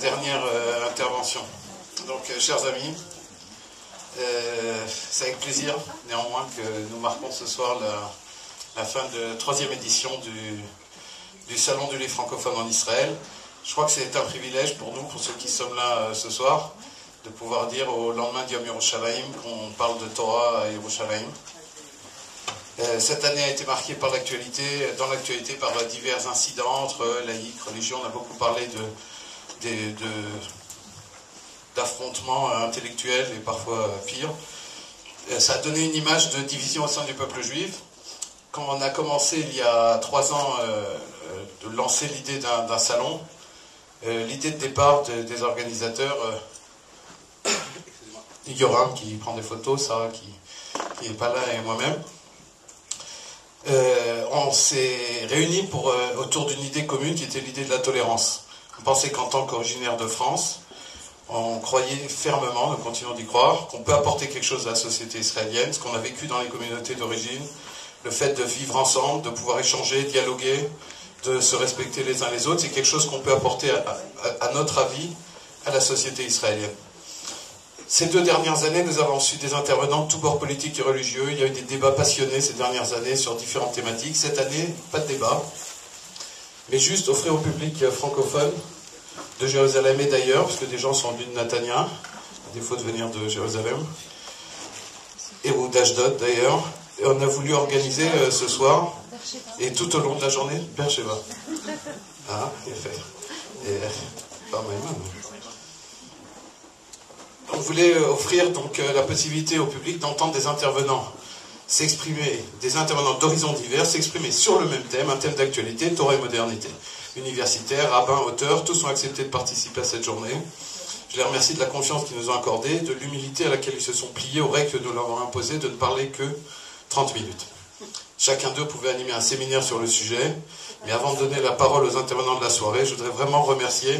dernière intervention. Donc, chers amis, c'est avec plaisir, néanmoins, que nous marquons ce soir la, fin de la troisième édition du, du Salon du livre francophone en Israël. Je crois que c'est un privilège pour nous, pour ceux qui sommes là ce soir, de pouvoir dire au lendemain d'Yom Yerushalayim qu'on parle de Torah à Yerushalayim. Euh, cette année a été marquée par l'actualité, dans l'actualité par divers incidents entre laïcs, religions. On a beaucoup parlé de, d'affrontements intellectuels et parfois pires. Euh, ça a donné une image de division au sein du peuple juif. Quand on a commencé il y a trois ans euh, de lancer l'idée d'un salon, l'idée de départ des organisateurs Yoram qui prend des photos, Sarah qui n'est pas là et moi-même. Euh, on s'est réunis pour, euh, autour d'une idée commune qui était l'idée de la tolérance. On pensait qu'en tant qu'originaire de France, on croyait fermement, nous continuons d'y croire, qu'on peut apporter quelque chose à la société israélienne, ce qu'on a vécu dans les communautés d'origine, le fait de vivre ensemble, de pouvoir échanger, dialoguer, de se respecter les uns les autres, c'est quelque chose qu'on peut apporter à notre avis à la société israélienne. Ces deux dernières années, nous avons reçu des intervenants de tous bords politiques et religieux. Il y a eu des débats passionnés ces dernières années sur différentes thématiques. Cette année, pas de débat, mais juste offrir au public francophone de Jérusalem et d'ailleurs, parce que des gens sont venus de Natania, à défaut de venir de Jérusalem, et ou d'Ashdod d'ailleurs. Et on a voulu organiser euh, ce soir, et tout au long de la journée, Bercheva. Ah, il fait. Mal on voulait euh, offrir donc euh, la possibilité au public d'entendre des intervenants s'exprimer, des intervenants d'horizons divers s'exprimer sur le même thème, un thème d'actualité, Torah et modernité. Universitaires, rabbins, auteurs, tous ont accepté de participer à cette journée. Je les remercie de la confiance qu'ils nous ont accordée, de l'humilité à laquelle ils se sont pliés aux règles que nous leur avons imposées de ne parler que 30 minutes. Chacun d'eux pouvait animer un séminaire sur le sujet, mais avant de donner la parole aux intervenants de la soirée, je voudrais vraiment remercier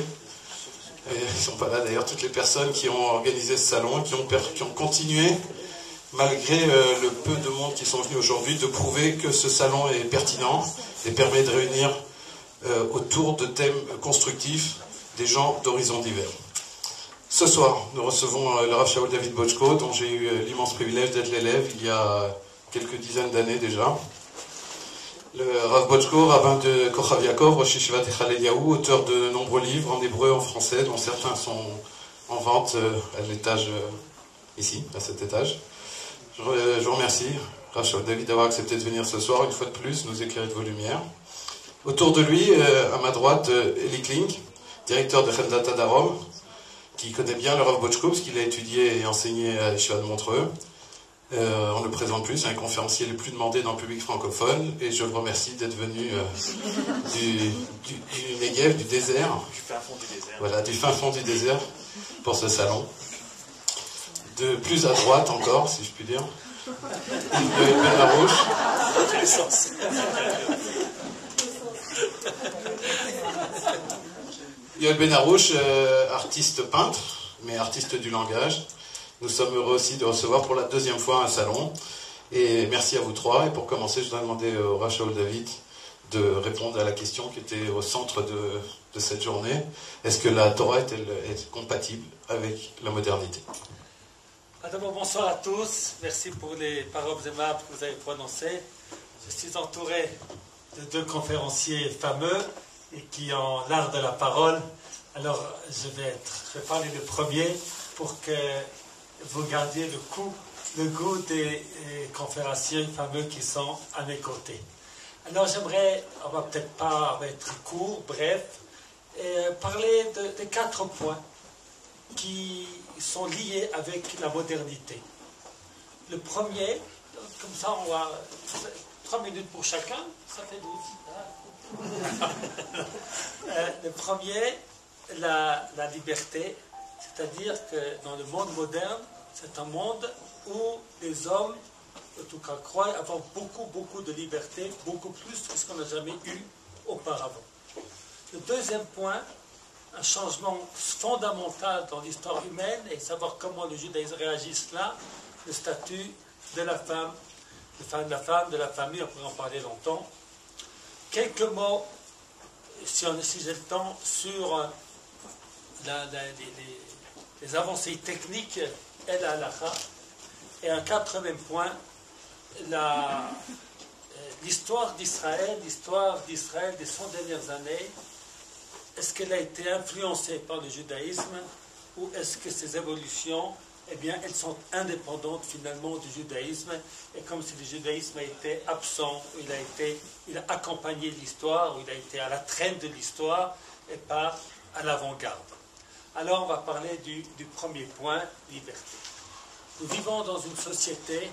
ils ne sont pas là d'ailleurs, toutes les personnes qui ont organisé ce salon, qui ont, qui ont continué, malgré euh, le peu de monde qui sont venus aujourd'hui, de prouver que ce salon est pertinent et permet de réunir euh, autour de thèmes constructifs des gens d'horizons divers. Ce soir, nous recevons euh, le Rav Shaul David Bochko, dont j'ai eu l'immense privilège d'être l'élève il y a quelques dizaines d'années déjà le Rav Bochko, rabbin de Kochav Yaakov, Rosh Yeshivat auteur de nombreux livres en hébreu, en français, dont certains sont en vente euh, à l'étage euh, ici, à cet étage. Je, vous remercie, Rachel David, d'avoir accepté de venir ce soir, une fois de plus, nous éclairer de vos lumières. Autour de lui, euh, à ma droite, Eli Klink, directeur de Chendata Darom, qui connaît bien le Rav Bochko, parce qu'il a étudié et enseigné à Yeshiva de Montreux. Euh, on ne le présente plus, c'est un conférencier le plus demandé dans le public francophone et je le remercie d'être venu euh, du, du, du, Negev, du désert. Du fin fond du désert. Voilà, du fin fond du désert pour ce salon. De plus à droite encore, si je puis dire. Yves Benarouche. Yoel Benarouche, euh, artiste peintre, mais artiste du langage. Nous sommes heureux aussi de recevoir pour la deuxième fois un salon. Et merci à vous trois. Et pour commencer, je voudrais demander au Rachel David de répondre à la question qui était au centre de, cette journée. Est-ce que la Torah est, compatible avec la modernité? Ah, bonsoir à tous. Merci pour les paroles aimables que vous avez prononcées. Je suis entouré de deux conférenciers fameux et qui ont l'art de la parole. Alors, je vais, parler le premier pour que vous gardiez le goût des conférenciers fameux qui sont à mes côtés. Alors j'aimerais, on va peut-être pas être court, bref, euh, parler de, quatre points qui sont liés avec la modernité. Le premier, comme ça on va, trois minutes pour chacun, ça fait douze. Euh, le premier, la, liberté, c'est-à-dire que dans le monde moderne, c'est un monde où les hommes, en tout cas, croient avoir beaucoup, beaucoup de liberté, beaucoup plus que ce qu'on n'a jamais eu auparavant. Le deuxième point, un changement fondamental dans l'histoire humaine et savoir comment les judaïsme réagissent là, le statut de la femme, de la femme, de la famille, on pourrait en parler longtemps. Quelques mots, si, on, si j'ai le temps, sur les, avancées techniques et la. Et un quatrième point, l'histoire d'Israël, l'histoire d'Israël des 100 dernières années, est-ce qu'elle a été influencée par le judaïsme ou est-ce que ces évolutions, eh bien, elles sont indépendantes finalement du judaïsme et comme si le judaïsme a été absent, il a été, il a accompagné l'histoire, il a été à la traîne de l'histoire et pas à l'avant-garde. Alors on va parler du, du premier point, liberté. Nous vivons dans une société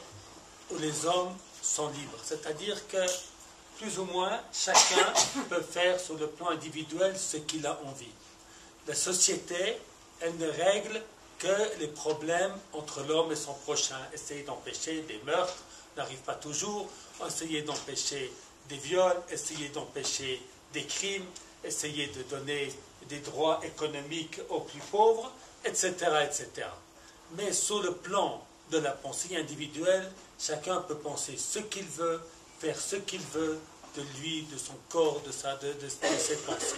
où les hommes sont libres, c'est-à-dire que plus ou moins chacun peut faire sur le plan individuel ce qu'il a envie. La société, elle ne règle que les problèmes entre l'homme et son prochain. Essayer d'empêcher des meurtres n'arrive pas toujours, essayer d'empêcher des viols, essayer d'empêcher des crimes, essayer de donner des droits économiques aux plus pauvres, etc., etc. Mais sur le plan de la pensée individuelle, chacun peut penser ce qu'il veut, faire ce qu'il veut de lui, de son corps, de, sa, de, ses pensées.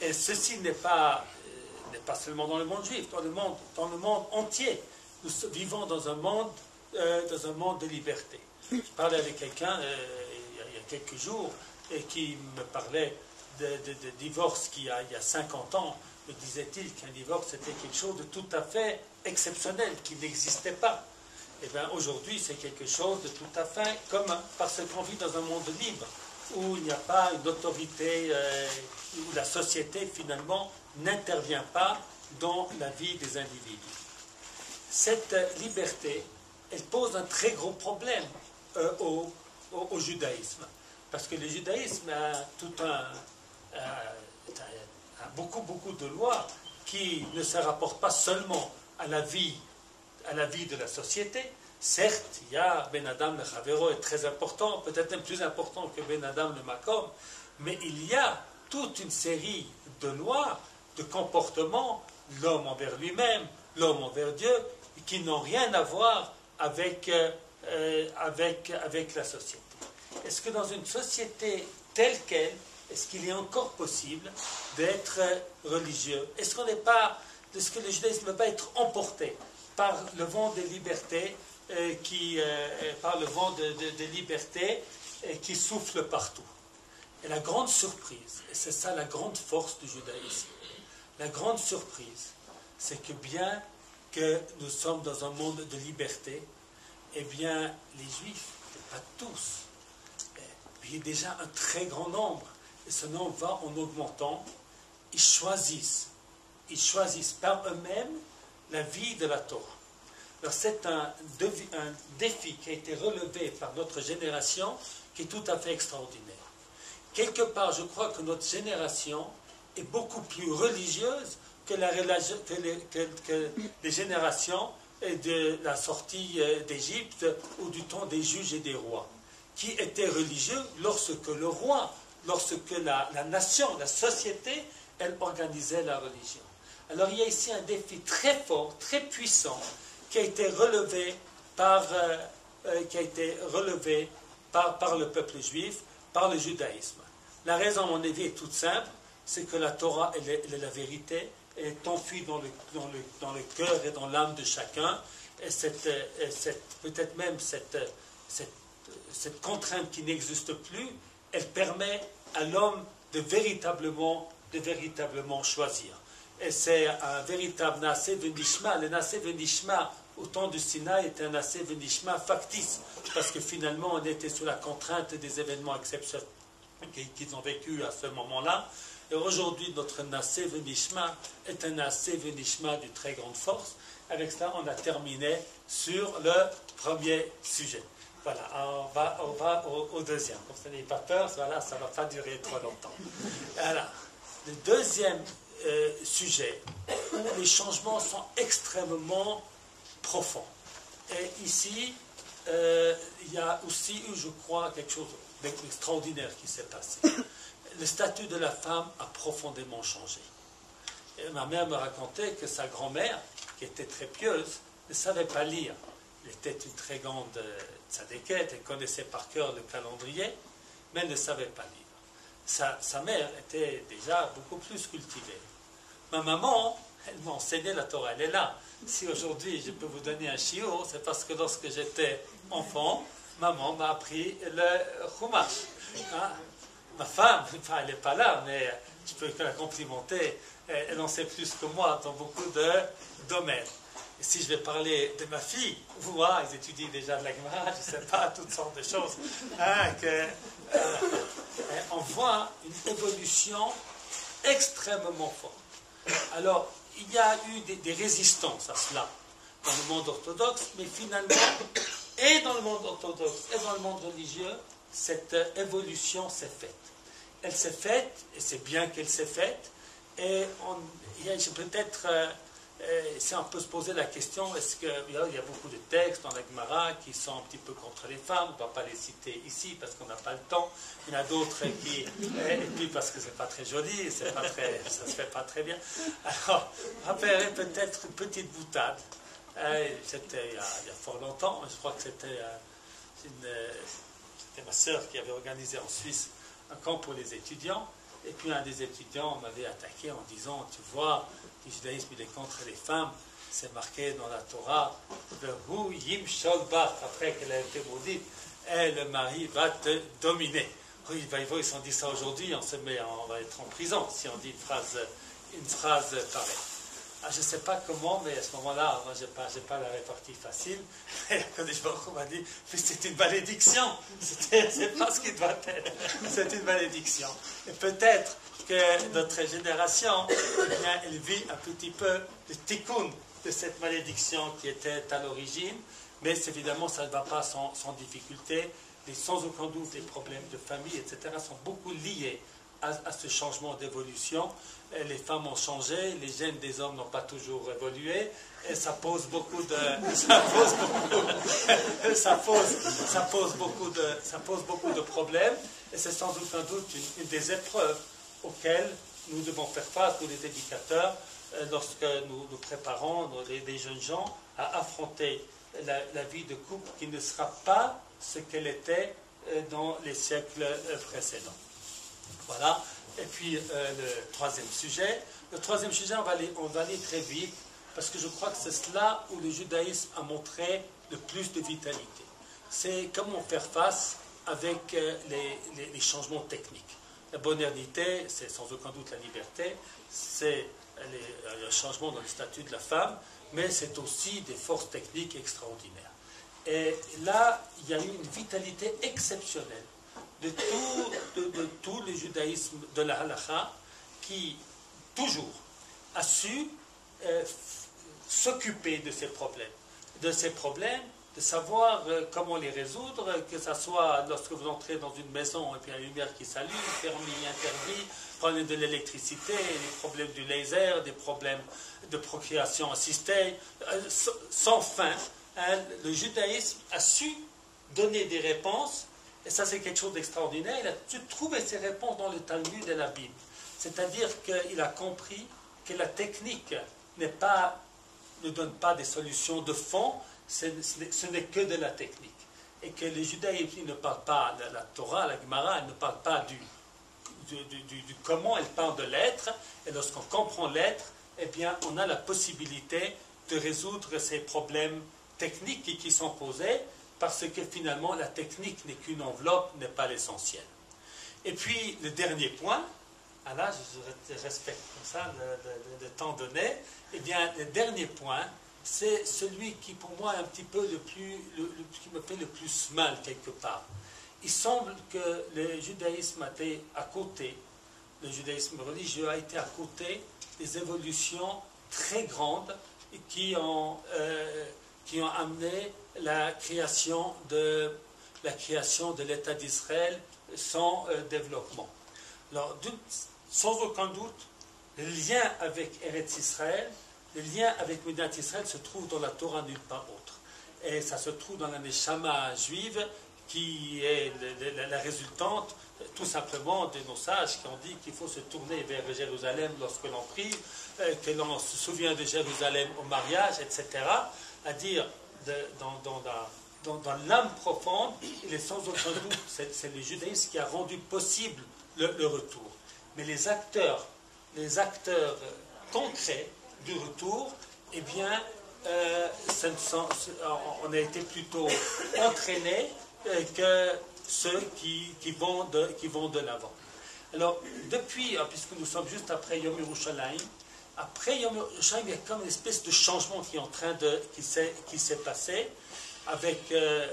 Et ceci n'est pas, pas seulement dans le monde juif, dans le monde, dans le monde entier. Nous vivons dans un monde, euh, dans un monde de liberté. Je parlais avec quelqu'un euh, il, y a, quelques jours et qui me parlait de, divorce qui a, il y a 50 ans. Me disait-il qu'un divorce était quelque chose de tout à fait exceptionnel, qui n'existait pas. Eh bien aujourd'hui, c'est quelque chose de tout à fait commun, parce qu'on vit dans un monde libre, où il n'y a pas une autorité, euh, où la société finalement n'intervient pas dans la vie des individus. Cette liberté, elle pose un très gros problème euh, au, au, judaïsme, parce que le judaïsme a tout un, beaucoup, beaucoup de lois qui ne se rapportent pas seulement à la vie, à la vie de la société. Certes, il y a Ben Adam le Chavero est très important, peut-être même plus important que Ben Adam le Makom, mais il y a toute une série de lois, de comportements, l'homme envers lui-même, l'homme envers Dieu, qui n'ont rien à voir avec, euh, avec, avec la société. Est-ce que dans une société telle qu'elle, est-ce qu'il est encore possible d'être religieux? Est-ce qu'on n'est pas est-ce que le judaïsme ne peut pas être emporté par le vent des libertés, euh, qui, euh, euh, par le vent de, liberté qui souffle partout? Et la grande surprise, et c'est ça la grande force du judaïsme, la grande surprise, c'est que bien que nous sommes dans un monde de liberté, eh bien, les juifs, pas tous, il y a déjà un très grand nombre, et ce nombre va en augmentant, ils choisissent ils choisissent par eux-mêmes la vie de la Torah. Alors c'est un, défi qui a été relevé par notre génération qui est tout à fait extraordinaire. Quelque part, je crois que notre génération est beaucoup plus religieuse que, la, que les générations de la sortie euh, d'Égypte ou du temps des juges et des rois, qui étaient religieux lorsque le roi, lorsque la, la nation, la société, elle organisait la religion. Alors il y a ici un défi très fort, très puissant, qui a été relevé par, euh, euh, qui a été relevé par, par, le peuple juif, par le judaïsme. La raison, à mon avis, est toute simple, c'est que la Torah, elle est, la vérité, elle est enfuie dans le, dans le, dans le cœur et dans l'âme de chacun, et, cette, peut-être même cette, cette, cette contrainte qui n'existe plus, elle permet à l'homme de véritablement, de véritablement choisir. Et c'est un véritable Nasé Venishma. Le Nasé Venishma, au temps du Sinaï, était un Nasé Venishma factice, parce que finalement, on était sous la contrainte des événements exceptionnels qu'ils ont vécu à ce moment-là. Et aujourd'hui, notre Nasé Venishma est un Nasé Venishma de très grande force. Avec cela, on a terminé sur le premier sujet. Voilà, on va, on va au, deuxième. Comme ça n'est pas peur, voilà, ça ne va pas durer trop longtemps. Voilà. Le deuxième euh, sujet les changements sont extrêmement profonds. Et ici, euh, il y a aussi eu, je crois, quelque chose d'extraordinaire qui s'est passé. Le statut de la femme a profondément changé. Ma mère me racontait que sa grand-mère, qui était très pieuse, ne savait pas lire. Elle était une très grande euh, tzadékette, elle connaissait par cœur le calendrier, mais elle ne savait pas lire. Sa, sa mère était déjà beaucoup plus cultivée. Ma maman, elle m'a enseigné la Torah, elle est là. Si aujourd'hui je peux vous donner un chiot, c'est parce que lorsque j'étais enfant, maman m'a appris le Chumash. Hein. Ma femme, elle n'est pas là, mais je peux la complimenter. Elle en sait plus que moi dans beaucoup de domaines. Si je vais parler de ma fille, vous, hein, ils étudient déjà de la je ne sais pas, toutes sortes de choses, hein, que, euh, on voit une évolution extrêmement forte. Alors, il y a eu des, résistances à cela dans le monde orthodoxe, mais finalement, et dans le monde orthodoxe et dans le monde religieux, cette évolution s'est faite. Elle s'est faite, et c'est bien qu'elle s'est faite, et peut-être euh, si on peut se poser la question, est-ce qu'il y, y, a beaucoup de textes dans la qui sont un petit peu contre les femmes, on ne va pas les citer ici parce qu'on n'a pas le temps, il y en a d'autres qui, et puis parce que c'est pas très joli, pas très, ça se fait pas très bien. Alors, rappellerai peut-être une petite boutade. Euh, c'était il, y a fort longtemps, je crois que c'était euh, ma sœur qui avait organisé en Suisse un camp pour les étudiants. Et puis un des étudiants m'avait attaqué en disant, tu vois, le judaïsme il est contre les femmes, c'est marqué dans la Torah, yim après qu'elle a été maudite, et le mari va te dominer. Oui, ils s'en dit ça aujourd'hui, on se met, on va être en prison si on dit une phrase, une phrase pareille. Ah, je ne sais pas comment, mais à ce moment-là, moi, je n'ai pas, pas, la répartie facile. Et m'a dit, mais c'est une malédiction. C'est pas ce qui doit être. C'est une malédiction. Et peut-être que notre génération, eh elle vit un petit peu le tikkun de cette malédiction qui était à l'origine. Mais évidemment, ça ne va pas sans, sans difficulté. Et sans aucun doute, les problèmes de famille, etc., sont beaucoup liés à, ce changement d'évolution. Les femmes ont changé, les gènes des hommes n'ont pas toujours évolué, et ça pose beaucoup de, problèmes, et c'est sans aucun doute une, des épreuves auxquelles nous devons faire face, nous les éducateurs, euh, lorsque nous nous préparons, les, jeunes gens, à affronter la, la, vie de couple qui ne sera pas ce qu'elle était euh, dans les siècles euh, précédents. Voilà. Et puis euh, le troisième sujet. Le troisième sujet, on va, aller, très vite, parce que je crois que c'est cela où le judaïsme a montré le plus de vitalité. C'est comment faire face avec euh, les, les, changements techniques. La modernité, c'est sans aucun doute la liberté, c'est euh, le changement dans le statut de la femme, mais c'est aussi des forces techniques extraordinaires. Et là, il y a eu une vitalité exceptionnelle de tout, le judaïsme de la halakha qui, toujours, a su euh, s'occuper de ces problèmes. De ces problèmes, de savoir euh, comment les résoudre, que ce soit lorsque vous entrez dans une maison et puis il y a une lumière qui s'allume, permis, interdit, problème de l'électricité, les problèmes du laser, des problèmes de procréation assistée, euh, sans fin. Hein, le judaïsme a su donner des réponses et ça, c'est quelque chose d'extraordinaire. Il a su trouver ses réponses dans le Talmud et la Bible. C'est-à-dire qu'il a compris que la technique pas, ne donne pas des solutions de fond, ce n'est que de la technique. Et que les judaïsmes ne parlent pas de la Torah, la Gemara, ne parlent pas du, du, comment, elle parle de l'être. Et lorsqu'on comprend l'être, eh bien, on a la possibilité de résoudre ces problèmes techniques qui sont posés parce que finalement la technique n'est qu'une enveloppe, n'est pas l'essentiel. Et puis le dernier point, ah là je respecte comme ça le, temps donné, eh bien le dernier point, c'est celui qui pour moi est un petit peu le plus, qui me fait le plus mal quelque part. Il semble que le judaïsme a été à côté, le judaïsme religieux a été à côté des évolutions très grandes qui ont, euh, qui ont amené la création de la création de l'État d'Israël sans euh, développement. Alors, sans aucun doute, le lien avec Eretz Israël, le lien avec Médina Israël se trouve dans la Torah nulle part autre. Et ça se trouve dans la Neshama juive, qui est la, résultante tout simplement de nos sages qui ont dit qu'il faut se tourner vers Jérusalem lorsque l'on prie, euh, que l'on se souvient de Jérusalem au mariage, etc. À dire dans, l'âme profonde, il est sans aucun doute, c'est le judaïsme qui a rendu possible le, retour. Mais les acteurs, les acteurs concret du retour, eh bien, euh, on a été plutôt entraînés euh, que ceux qui, vont de, qui vont de l'avant. Alors, depuis, hein, puisque nous sommes juste après Yom Yerushalayim, après Yom Yerushalayim, il y a comme une espèce de changement qui est en train de, qui s'est, qui s'est passé avec euh,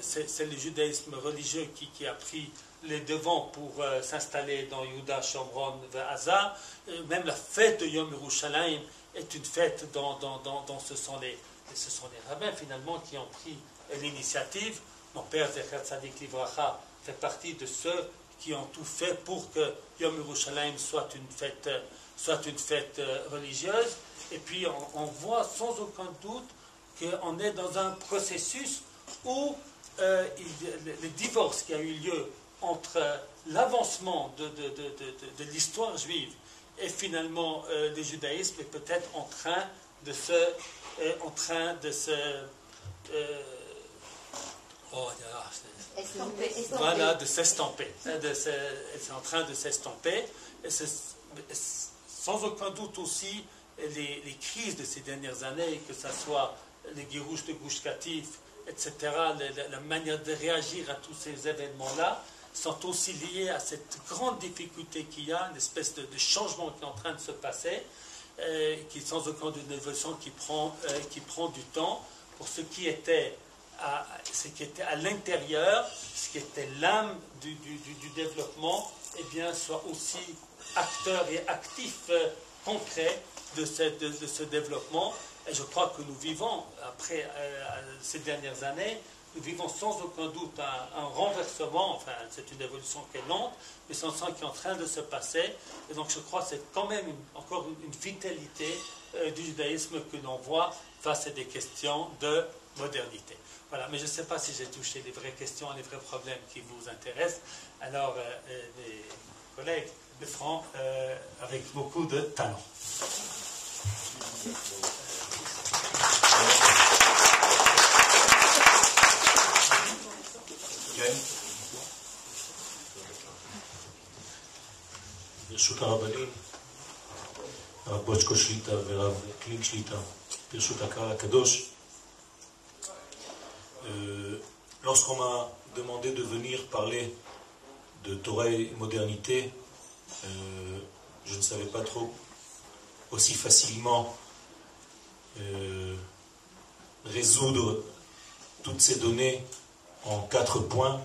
c'est, le judaïsme religieux qui, a pris les devants pour euh, s'installer dans Yuda, Shomron, Gaza. Euh, même la fête de Yom Yerushalayim est une fête dont, ce, sont les, ce sont les rabbins finalement qui ont pris l'initiative. Mon père, Zecher Tzadik Livracha, fait partie de ceux qui ont tout fait pour que Yom Yerushalayim soit une fête, soit une fête religieuse. Et puis on voit sans aucun doute qu'on est dans un processus où euh, le, divorce qui a eu lieu entre l'avancement de, de, l'histoire juive et finalement euh, le judaïsme est peut-être en train de se, euh, en train de se, oh, voilà, de s'estamper. C'est en train de s'estamper. Sans aucun doute aussi les, crises de ces dernières années, que ce soit les guirouches de Gouche etc., la, manière de réagir à tous ces événements-là, sont aussi liés à cette grande difficulté qu'il y a, une espèce de, changement qui est en train de se passer, euh, qui sans aucun doute une évolution qui prend, euh, prend du temps pour ce qui était à, ce qui était à l'intérieur, ce qui était l'âme du, développement, eh bien, soit aussi acteur et actif euh, concret de, de, ce développement et je crois que nous vivons, après euh, ces dernières années, nous vivons sans aucun doute un, renversement, enfin c'est une évolution qui est lente, mais c'est un sens qui est en train de se passer. Et donc je crois que c'est quand même encore une, vitalité euh, du judaïsme que l'on voit face à des questions de modernité. Voilà, mais je ne sais pas si j'ai touché les vraies questions, les vrais problèmes qui vous intéressent. Alors, les collègues le feront avec beaucoup de talent. ברשות הרבנים, הרב בוצ'קו שליטה ורב קלין שליטה, ברשות הקהל הקדוש. Lorsqu'on m'a demandé de venir parler de Torah et modernité, euh, je ne savais pas trop aussi facilement euh, résoudre toutes ces données en quatre points.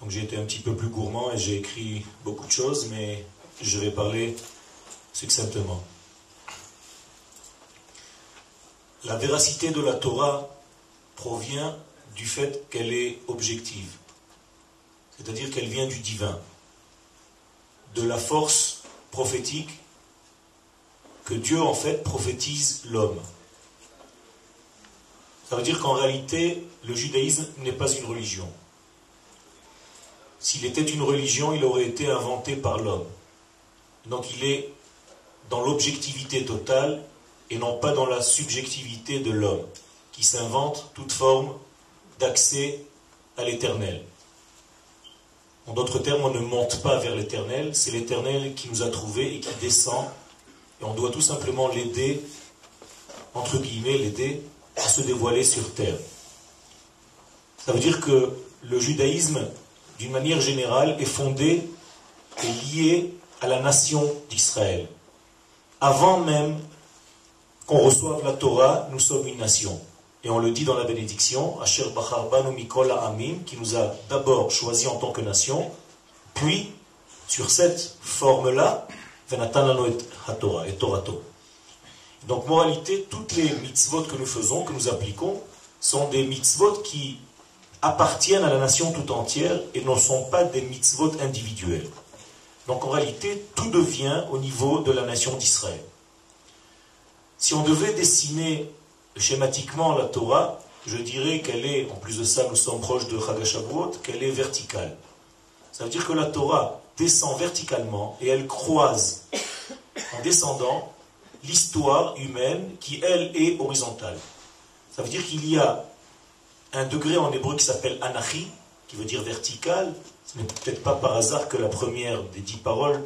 Donc j'ai été un petit peu plus gourmand et j'ai écrit beaucoup de choses, mais je vais parler succinctement. La véracité de la Torah provient du fait qu'elle est objective, c'est-à-dire qu'elle vient du divin, de la force prophétique que Dieu en fait prophétise l'homme. Ça veut dire qu'en réalité, le judaïsme n'est pas une religion. S'il était une religion, il aurait été inventé par l'homme. Donc il est dans l'objectivité totale et non pas dans la subjectivité de l'homme, qui s'invente toute forme d'accès à l'éternel. En d'autres termes, on ne monte pas vers l'éternel, c'est l'éternel qui nous a trouvés et qui descend et on doit tout simplement l'aider, entre guillemets, l'aider à se dévoiler sur terre. Ça veut dire que le judaïsme, d'une manière générale, est fondé et lié à la nation d'Israël. Avant même qu'on reçoive la Torah, nous sommes une nation. Et on le dit dans la bénédiction, Asher Banu Mikola Amim, qui nous a d'abord choisi en tant que nation, puis, sur cette forme-là, et Torato. Donc, moralité, toutes les mitzvot que nous faisons, que nous appliquons, sont des mitzvot qui appartiennent à la nation tout entière et ne sont pas des mitzvot individuels. Donc, en réalité, tout devient au niveau de la nation d'Israël. Si on devait dessiner schématiquement la Torah, je dirais qu'elle est, en plus de ça, nous sommes proches de Chagashavuot, qu'elle est verticale. Ça veut dire que la Torah descend verticalement et elle croise en descendant l'histoire humaine qui, elle, est horizontale. Ça veut dire qu'il y a un degré en hébreu qui s'appelle anachi, qui veut dire vertical. Ce n'est peut-être pas par hasard que la première des dix paroles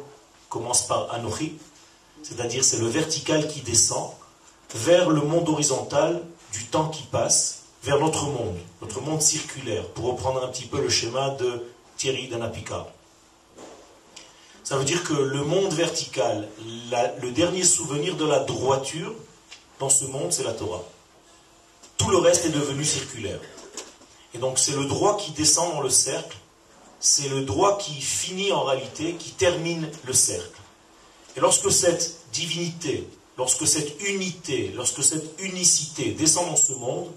commence par anochi. c'est-à-dire c'est le vertical qui descend vers le monde horizontal du temps qui passe, vers notre monde, notre monde circulaire, pour reprendre un petit peu le schéma de Thierry Danapika. Ça veut dire que le monde vertical, le dernier souvenir de la droiture dans ce monde, c'est la Torah. Tout le reste est devenu circulaire. Et donc c'est le droit qui descend dans le cercle, c'est le droit qui finit en réalité, qui termine le cercle. Et lorsque cette divinité, lorsque cette unité, lorsque cette unicité descend dans ce monde,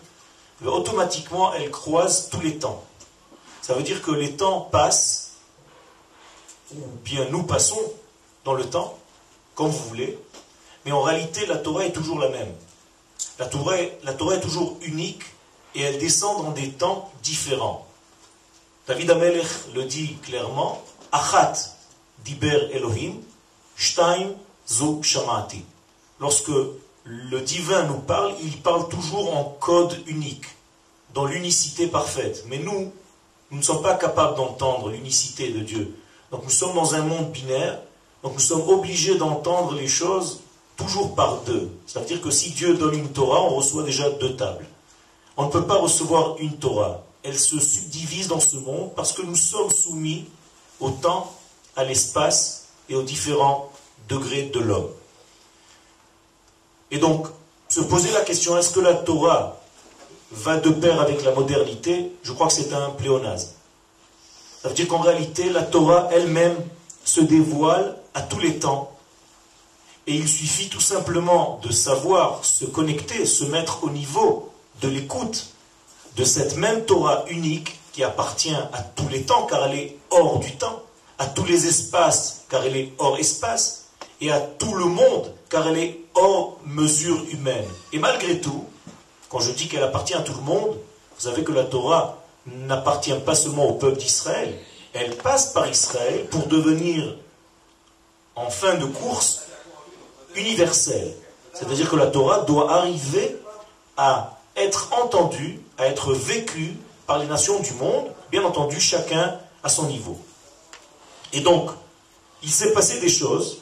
automatiquement elle croise tous les temps. Ça veut dire que les temps passent ou bien nous passons dans le temps, comme vous voulez, mais en réalité la Torah est toujours la même. La Torah, la Torah est toujours unique et elle descend dans des temps différents. David Amelech le dit clairement, Achat diber Elohim, Shtaim zu shamati. Lorsque le divin nous parle, il parle toujours en code unique, dans l'unicité parfaite. Mais nous, nous ne sommes pas capables d'entendre l'unicité de Dieu. Donc nous sommes dans un monde binaire, donc nous sommes obligés d'entendre les choses toujours par deux. Ça veut dire que si Dieu donne une Torah, on reçoit déjà deux tables. On ne peut pas recevoir une Torah. Elle se subdivise dans ce monde parce que nous sommes soumis au temps, à l'espace et aux différents degrés de l'homme. Et donc, se poser la question, est-ce que la Torah va de pair avec la modernité? Je crois que c'est un pléonasme. Ça veut dire qu'en réalité, la Torah elle-même se dévoile à tous les temps. Et il suffit tout simplement de savoir se connecter, se mettre au niveau de l'écoute de cette même Torah unique qui appartient à tous les temps car elle est hors du temps, à tous les espaces car elle est hors espace, et à tout le monde car elle est hors mesure humaine. Et malgré tout, quand je dis qu'elle appartient à tout le monde, vous savez que la Torah n'appartient pas seulement au peuple d'Israël, elle passe par Israël pour devenir, en fin de course, universelle. C'est-à-dire que la Torah doit arriver à être entendue, à être vécue par les nations du monde, bien entendu chacun à son niveau. Et donc, il s'est passé des choses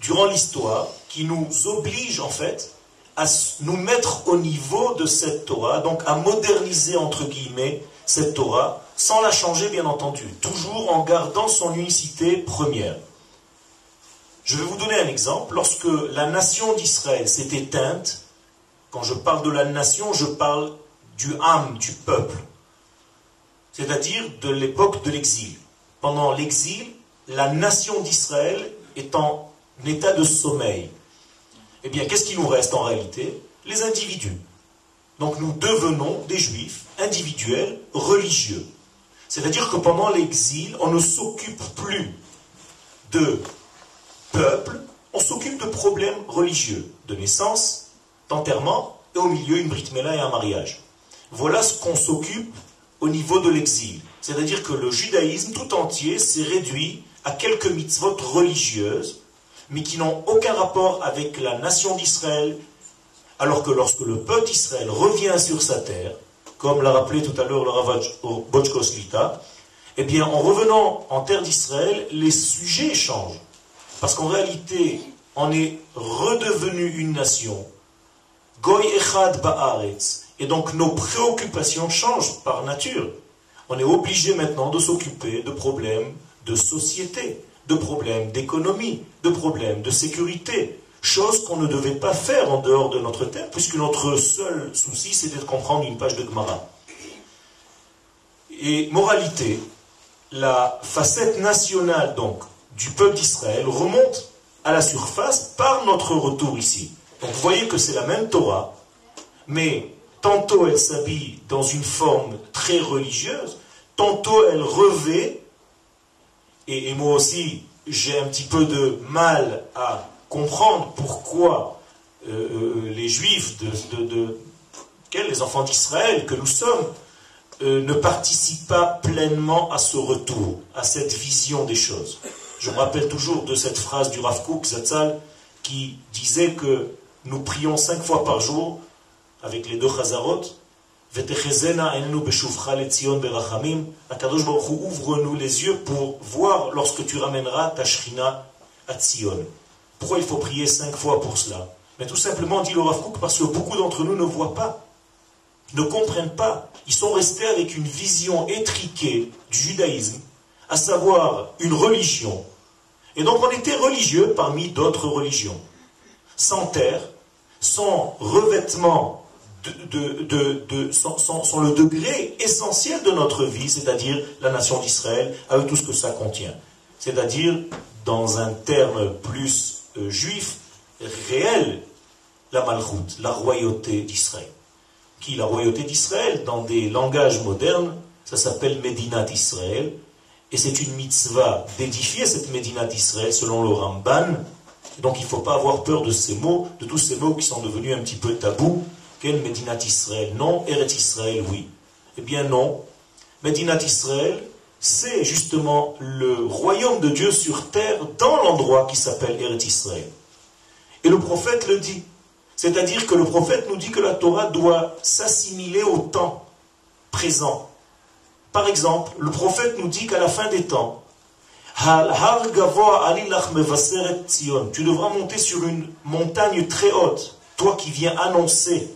durant l'histoire qui nous obligent en fait à nous mettre au niveau de cette Torah, donc à moderniser entre guillemets cette Torah, sans la changer bien entendu, toujours en gardant son unicité première. Je vais vous donner un exemple. Lorsque la nation d'Israël s'est éteinte, quand je parle de la nation, je parle du âme, du peuple, c'est-à-dire de l'époque de l'exil. Pendant l'exil, la nation d'Israël est en état de sommeil. Eh bien, qu'est-ce qui nous reste en réalité? Les individus. Donc nous devenons des juifs individuels, religieux. C'est-à-dire que pendant l'exil, on ne s'occupe plus de peuple, on s'occupe de problèmes religieux, de naissance, d'enterrement, et au milieu une brite et un mariage. Voilà ce qu'on s'occupe au niveau de l'exil. C'est-à-dire que le judaïsme tout entier s'est réduit à quelques mitzvot religieuses, mais qui n'ont aucun rapport avec la nation d'Israël, alors que lorsque le peuple d'Israël revient sur sa terre, comme l'a rappelé tout à l'heure le Ravach Bochkoslita, eh bien, en revenant en terre d'Israël, les sujets changent. Parce qu'en réalité, on est redevenu une nation. Goy Echad Ba'aretz. Et donc nos préoccupations changent par nature. On est obligé maintenant de s'occuper de problèmes de société, de problèmes d'économie, de problèmes de sécurité, chose qu'on ne devait pas faire en dehors de notre terre, puisque notre seul souci, c'était de comprendre une page de Gemara. Et moralité, la facette nationale donc du peuple d'Israël remonte à la surface par notre retour ici. Donc vous voyez que c'est la même Torah, mais tantôt elle s'habille dans une forme très religieuse, tantôt elle revêt, et moi aussi j'ai un petit peu de mal à comprendre pourquoi euh, euh, les juifs, les enfants d'Israël que nous sommes, euh, ne participent pas pleinement à ce retour, à cette vision des choses. Je me rappelle toujours de cette phrase du Rav Kook Zatzal qui disait que nous prions cinq fois par jour avec les deux Chazarot. Ouvre-nous les yeux pour voir lorsque tu ramèneras ta Shrina à Tzion. Pourquoi il faut prier cinq fois pour cela? Mais tout simplement, dit le Rav parce que beaucoup d'entre nous ne voient pas, ne comprennent pas. Ils sont restés avec une vision étriquée du judaïsme, à savoir une religion. Et donc on était religieux parmi d'autres religions, sans terre, sans revêtement sont, le degré essentiel de notre vie, c'est-à-dire la nation d'Israël, avec tout ce que ça contient. C'est-à-dire, dans un terme plus euh, juif, réel, la malchoute, la royauté d'Israël. Qui la royauté d'Israël, dans des langages modernes, ça s'appelle Médinat d'Israël, et c'est une mitzvah d'édifier cette Médinat d'Israël selon le Ramban. Donc il ne faut pas avoir peur de ces mots, de tous ces mots qui sont devenus un petit peu tabous, quel Médinat Israël? Non, Eretz Israël, oui. Eh bien non. Médinat Israël, c'est justement le royaume de Dieu sur terre dans l'endroit qui s'appelle Eretz Israël. Et le prophète le dit. C'est-à-dire que le prophète nous dit que la Torah doit s'assimiler au temps présent. Par exemple, le prophète nous dit qu'à la fin des temps, tu devras monter sur une montagne très haute, toi qui viens annoncer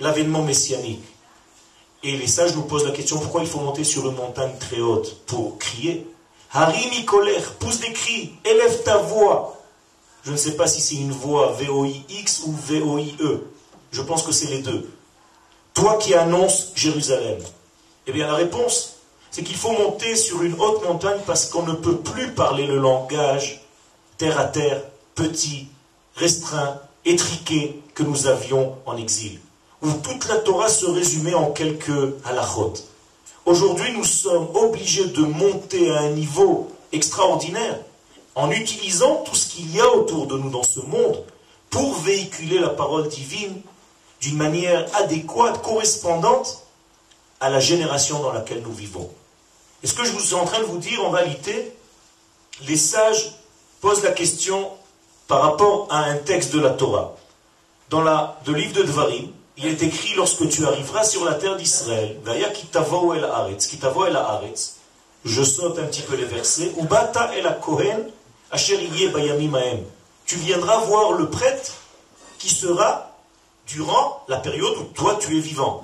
l'avènement messianique. Et les sages nous posent la question pourquoi il faut monter sur une montagne très haute Pour crier? Harimi colère, pousse des cris, élève ta voix. Je ne sais pas si c'est une voix V-O-I-X ou V-O-I-E. Je pense que c'est les deux. Toi qui annonces Jérusalem. Eh bien, la réponse, c'est qu'il faut monter sur une haute montagne parce qu'on ne peut plus parler le langage terre à terre, petit, restreint, étriqué que nous avions en exil où toute la Torah se résumait en quelques halachot. Aujourd'hui, nous sommes obligés de monter à un niveau extraordinaire en utilisant tout ce qu'il y a autour de nous dans ce monde pour véhiculer la parole divine d'une manière adéquate, correspondante à la génération dans laquelle nous vivons. Et ce que je vous suis en train de vous dire, en réalité, les sages posent la question par rapport à un texte de la Torah. Dans la, le livre de Dvarim, il est écrit lorsque tu arriveras sur la terre d'Israël, je saute un petit peu les versets, tu viendras voir le prêtre qui sera durant la période où toi tu es vivant.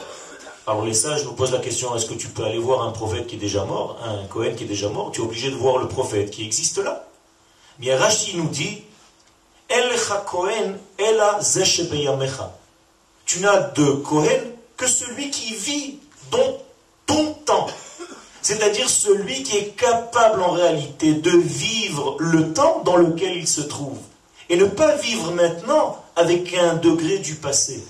Alors les sages nous posent la question, est-ce que tu peux aller voir un prophète qui est déjà mort, un Kohen qui est déjà mort? Tu es obligé de voir le prophète qui existe là. Mais Rashi nous dit, El Kohen ela tu n'as de Kohen que celui qui vit dans ton temps. C'est-à-dire celui qui est capable en réalité de vivre le temps dans lequel il se trouve. Et ne pas vivre maintenant avec un degré du passé.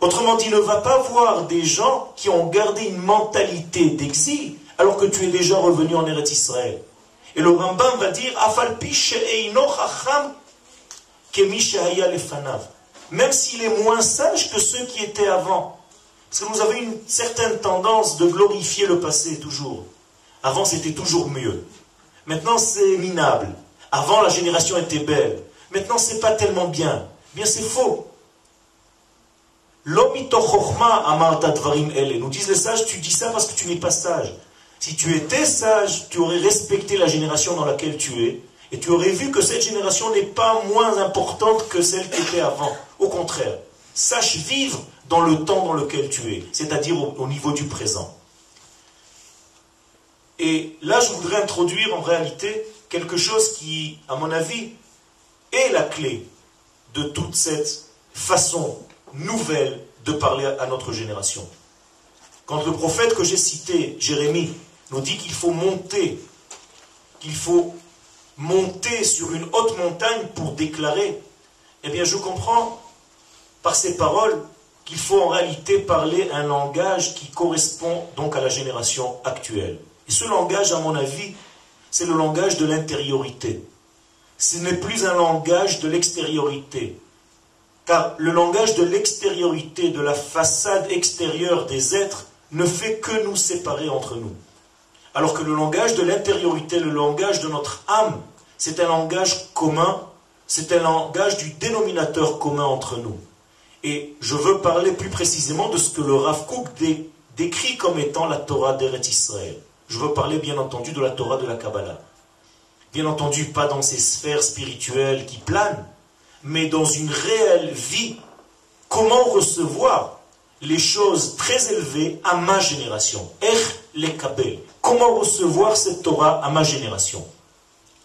Autrement dit, ne va pas voir des gens qui ont gardé une mentalité d'exil alors que tu es déjà revenu en Eretz Israël. Et le Rambam va dire, même s'il est moins sage que ceux qui étaient avant. Parce que nous avons une certaine tendance de glorifier le passé toujours. Avant, c'était toujours mieux. Maintenant, c'est minable. Avant, la génération était belle. Maintenant, c'est pas tellement bien. Bien, c'est faux. Nous disent les sages, tu dis ça parce que tu n'es pas sage. Si tu étais sage, tu aurais respecté la génération dans laquelle tu es, et tu aurais vu que cette génération n'est pas moins importante que celle qui était avant. Au contraire, sache vivre dans le temps dans lequel tu es, c'est-à-dire au, niveau du présent. Et là, je voudrais introduire en réalité quelque chose qui, à mon avis, est la clé de toute cette façon nouvelle de parler à notre génération. Quand le prophète que j'ai cité, Jérémie, nous dit qu'il faut monter, qu'il faut monter sur une haute montagne pour déclarer, eh bien je comprends par ces paroles qu'il faut en réalité parler un langage qui correspond donc à la génération actuelle. Et ce langage, à mon avis, c'est le langage de l'intériorité. Ce n'est plus un langage de l'extériorité. Car le langage de l'extériorité, de la façade extérieure des êtres, ne fait que nous séparer entre nous. Alors que le langage de l'intériorité, le langage de notre âme, c'est un langage commun, c'est un langage du dénominateur commun entre nous. Et je veux parler plus précisément de ce que le Rav Kook décrit comme étant la Torah d'Eret Israël. Je veux parler bien entendu de la Torah de la Kabbalah. Bien entendu, pas dans ces sphères spirituelles qui planent, mais dans une réelle vie. Comment recevoir les choses très élevées à ma génération? Les Comment recevoir cette Torah à ma génération?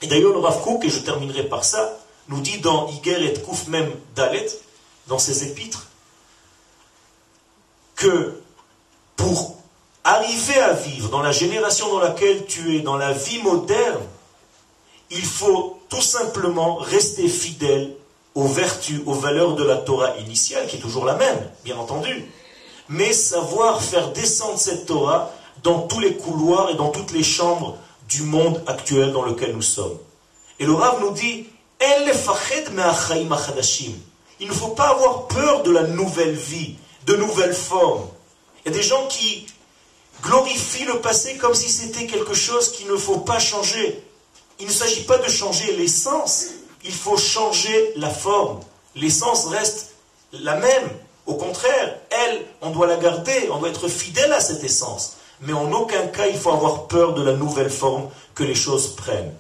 Et d'ailleurs, le Rav Kook, et je terminerai par ça, nous dit dans Iger et Kouf Mem Dalet, dans ses épîtres, que pour arriver à vivre dans la génération dans laquelle tu es, dans la vie moderne, il faut tout simplement rester fidèle aux vertus, aux valeurs de la Torah initiale, qui est toujours la même, bien entendu, mais savoir faire descendre cette Torah dans tous les couloirs et dans toutes les chambres du monde actuel dans lequel nous sommes. Et le Rav nous dit, il ne faut pas avoir peur de la nouvelle vie, de nouvelles formes. Il y a des gens qui glorifient le passé comme si c'était quelque chose qu'il ne faut pas changer. Il ne s'agit pas de changer l'essence, il faut changer la forme. L'essence reste la même. Au contraire, elle, on doit la garder, on doit être fidèle à cette essence. Mais en aucun cas, il faut avoir peur de la nouvelle forme que les choses prennent.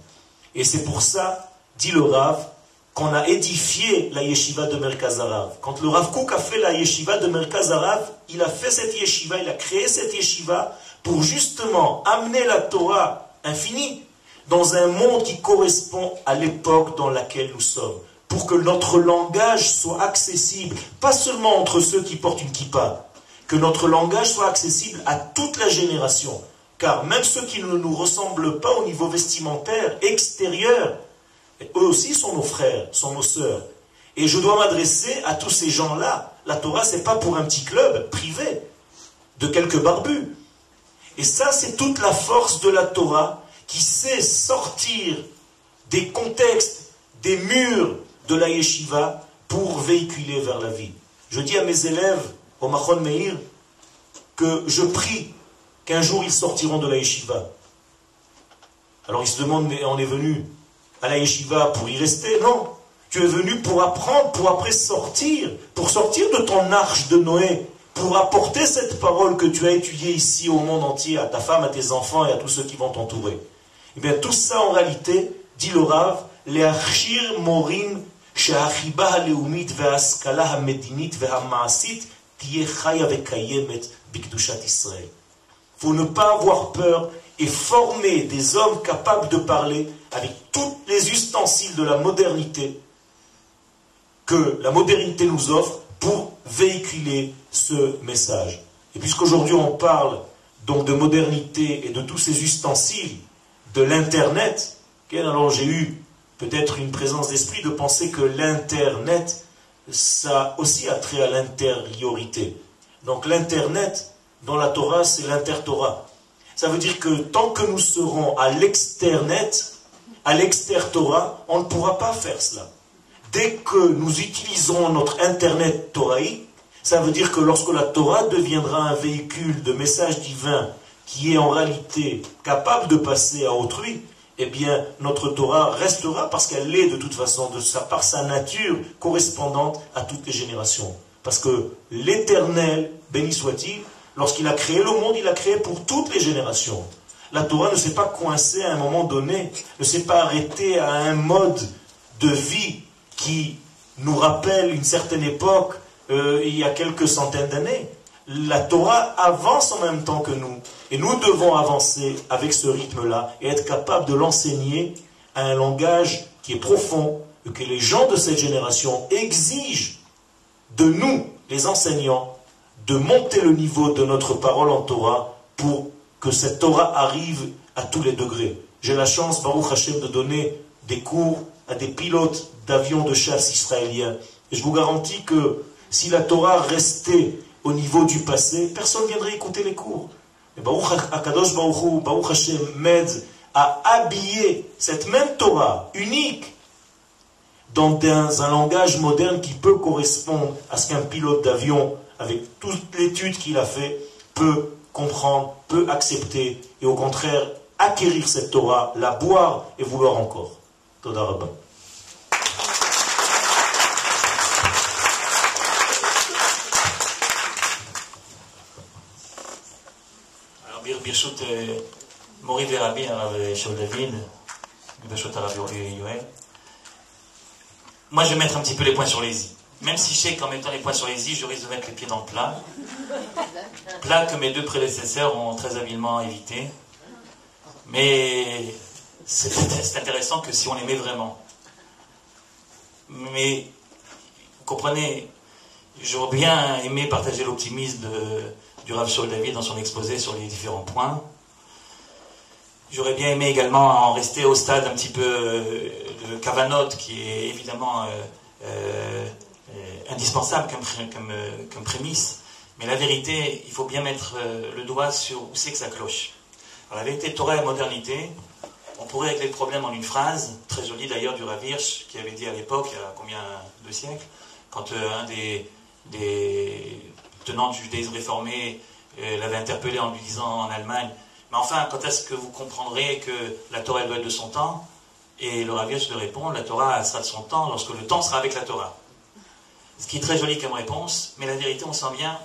Et c'est pour ça, dit le Rav, qu'on a édifié la yeshiva de Merkaz Quand le Rav Kook a fait la yeshiva de Merkaz il a fait cette yeshiva, il a créé cette yeshiva pour justement amener la Torah infinie dans un monde qui correspond à l'époque dans laquelle nous sommes. Pour que notre langage soit accessible, pas seulement entre ceux qui portent une kippa, que notre langage soit accessible à toute la génération. Car même ceux qui ne nous ressemblent pas au niveau vestimentaire extérieur, eux aussi sont nos frères, sont nos sœurs. Et je dois m'adresser à tous ces gens-là. La Torah, c'est pas pour un petit club privé de quelques barbus. Et ça, c'est toute la force de la Torah qui sait sortir des contextes, des murs de la yeshiva pour véhiculer vers la vie. Je dis à mes élèves au Machon Meir que je prie qu'un jour ils sortiront de la yeshiva. Alors ils se demandent, mais on est venu à la yeshiva pour y rester, non. Tu es venu pour apprendre, pour après sortir, pour sortir de ton arche de Noé, pour apporter cette parole que tu as étudiée ici au monde entier, à ta femme, à tes enfants et à tous ceux qui vont t'entourer. Eh bien, tout ça en réalité, dit le Rav, les archir morim il faut ne pas avoir peur et former des hommes capables de parler avec tous les ustensiles de la modernité que la modernité nous offre pour véhiculer ce message. Et puisqu'aujourd'hui on parle donc de modernité et de tous ces ustensiles de l'Internet, alors j'ai eu peut-être une présence d'esprit de penser que l'Internet, ça aussi a trait à l'intériorité. Donc l'Internet, dans la Torah, c'est l'inter-Torah. Ça veut dire que tant que nous serons à l'externet, à l'exter-Torah, on ne pourra pas faire cela. Dès que nous utiliserons notre Internet Torahique, ça veut dire que lorsque la Torah deviendra un véhicule de message divin qui est en réalité capable de passer à autrui, eh bien, notre Torah restera parce qu'elle est de toute façon, par sa nature, correspondante à toutes les générations. Parce que l'Éternel, béni soit-il, Lorsqu'il a créé le monde, il a créé pour toutes les générations. La Torah ne s'est pas coincée à un moment donné, ne s'est pas arrêtée à un mode de vie qui nous rappelle une certaine époque, euh, il y a quelques centaines d'années. La Torah avance en même temps que nous. Et nous devons avancer avec ce rythme-là et être capables de l'enseigner à un langage qui est profond, et que les gens de cette génération exigent de nous, les enseignants, de monter le niveau de notre parole en Torah pour que cette Torah arrive à tous les degrés. J'ai la chance, Baruch Hashem, de donner des cours à des pilotes d'avions de chasse israéliens. Et je vous garantis que si la Torah restait au niveau du passé, personne ne viendrait écouter les cours. Et Baruch Akadosh Baruch, Baruch Hashem m'aide à habiller cette même Torah unique dans un langage moderne qui peut correspondre à ce qu'un pilote d'avion avec toute l'étude qu'il a fait, peut comprendre, peut accepter, et au contraire, acquérir cette Torah, la boire et vouloir encore. Toda Rabba. Alors, ברשות מורי ורבי הרב שאול דוד, Moi, je vais mettre un petit peu les points sur les i. Même si je sais qu'en mettant les points sur les i, je risque de mettre les pieds dans le plat. Plat que mes deux prédécesseurs ont très habilement évité. Mais c'est intéressant que si on l'aimait vraiment. Mais vous comprenez, j'aurais bien aimé partager l'optimisme du Rav Shaul David dans son exposé sur les différents points. J'aurais bien aimé également en rester au stade un petit peu de Cavanote, qui est évidemment euh, euh, indispensable comme, comme, comme, prémisse. Mais la vérité, il faut bien mettre le doigt sur où c'est que ça cloche. Alors, la vérité, Torah et modernité, on pourrait régler le problème en une phrase, très jolie d'ailleurs du Rav Hirsch, qui avait dit à l'époque, il y a combien de siècles, quand un des, des, tenants du judaïsme réformé l'avait interpellé en lui disant en Allemagne mais enfin, quand est-ce que vous comprendrez que la Torah doit être de son temps? Et le Rav lui répond, la Torah sera de son temps lorsque le temps sera avec la Torah. Ce qui est très joli comme réponse, mais la vérité, on sent bien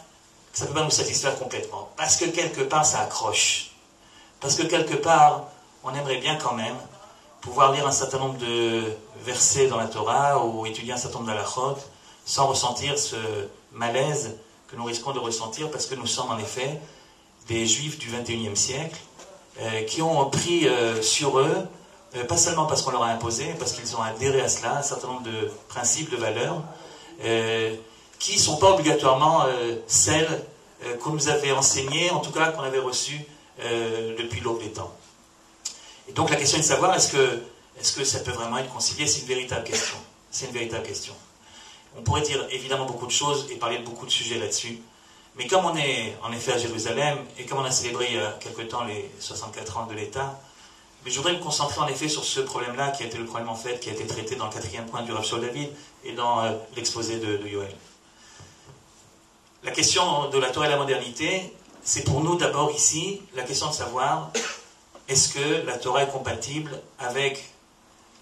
que ça ne peut pas nous satisfaire complètement. Parce que quelque part, ça accroche. Parce que quelque part, on aimerait bien quand même pouvoir lire un certain nombre de versets dans la Torah ou étudier un certain nombre d'alachot sans ressentir ce malaise que nous risquons de ressentir parce que nous sommes en effet des juifs du XXIe siècle euh, qui ont pris euh, sur eux, euh, pas seulement parce qu'on leur a imposé, parce qu'ils ont adhéré à cela, un certain nombre de principes, de valeurs, qui ne sont pas obligatoirement celles qu'on nous avait enseignées, en tout cas qu'on avait reçues depuis l'aube des temps. Et donc la question est de savoir est-ce que, est que ça peut vraiment être concilié? C'est une véritable question. C'est une véritable question. On pourrait dire évidemment beaucoup de choses et parler de beaucoup de sujets là-dessus. Mais comme on est en effet à Jérusalem, et comme on a célébré il y a quelque temps les 64 ans de l'État, je voudrais me concentrer en effet sur ce problème-là, qui a été le problème en fait, qui a été traité dans le quatrième point du Rav David et dans euh, l'exposé de, de, Yoel. La question de la Torah et la modernité, c'est pour nous d'abord ici la question de savoir est-ce que la Torah est compatible avec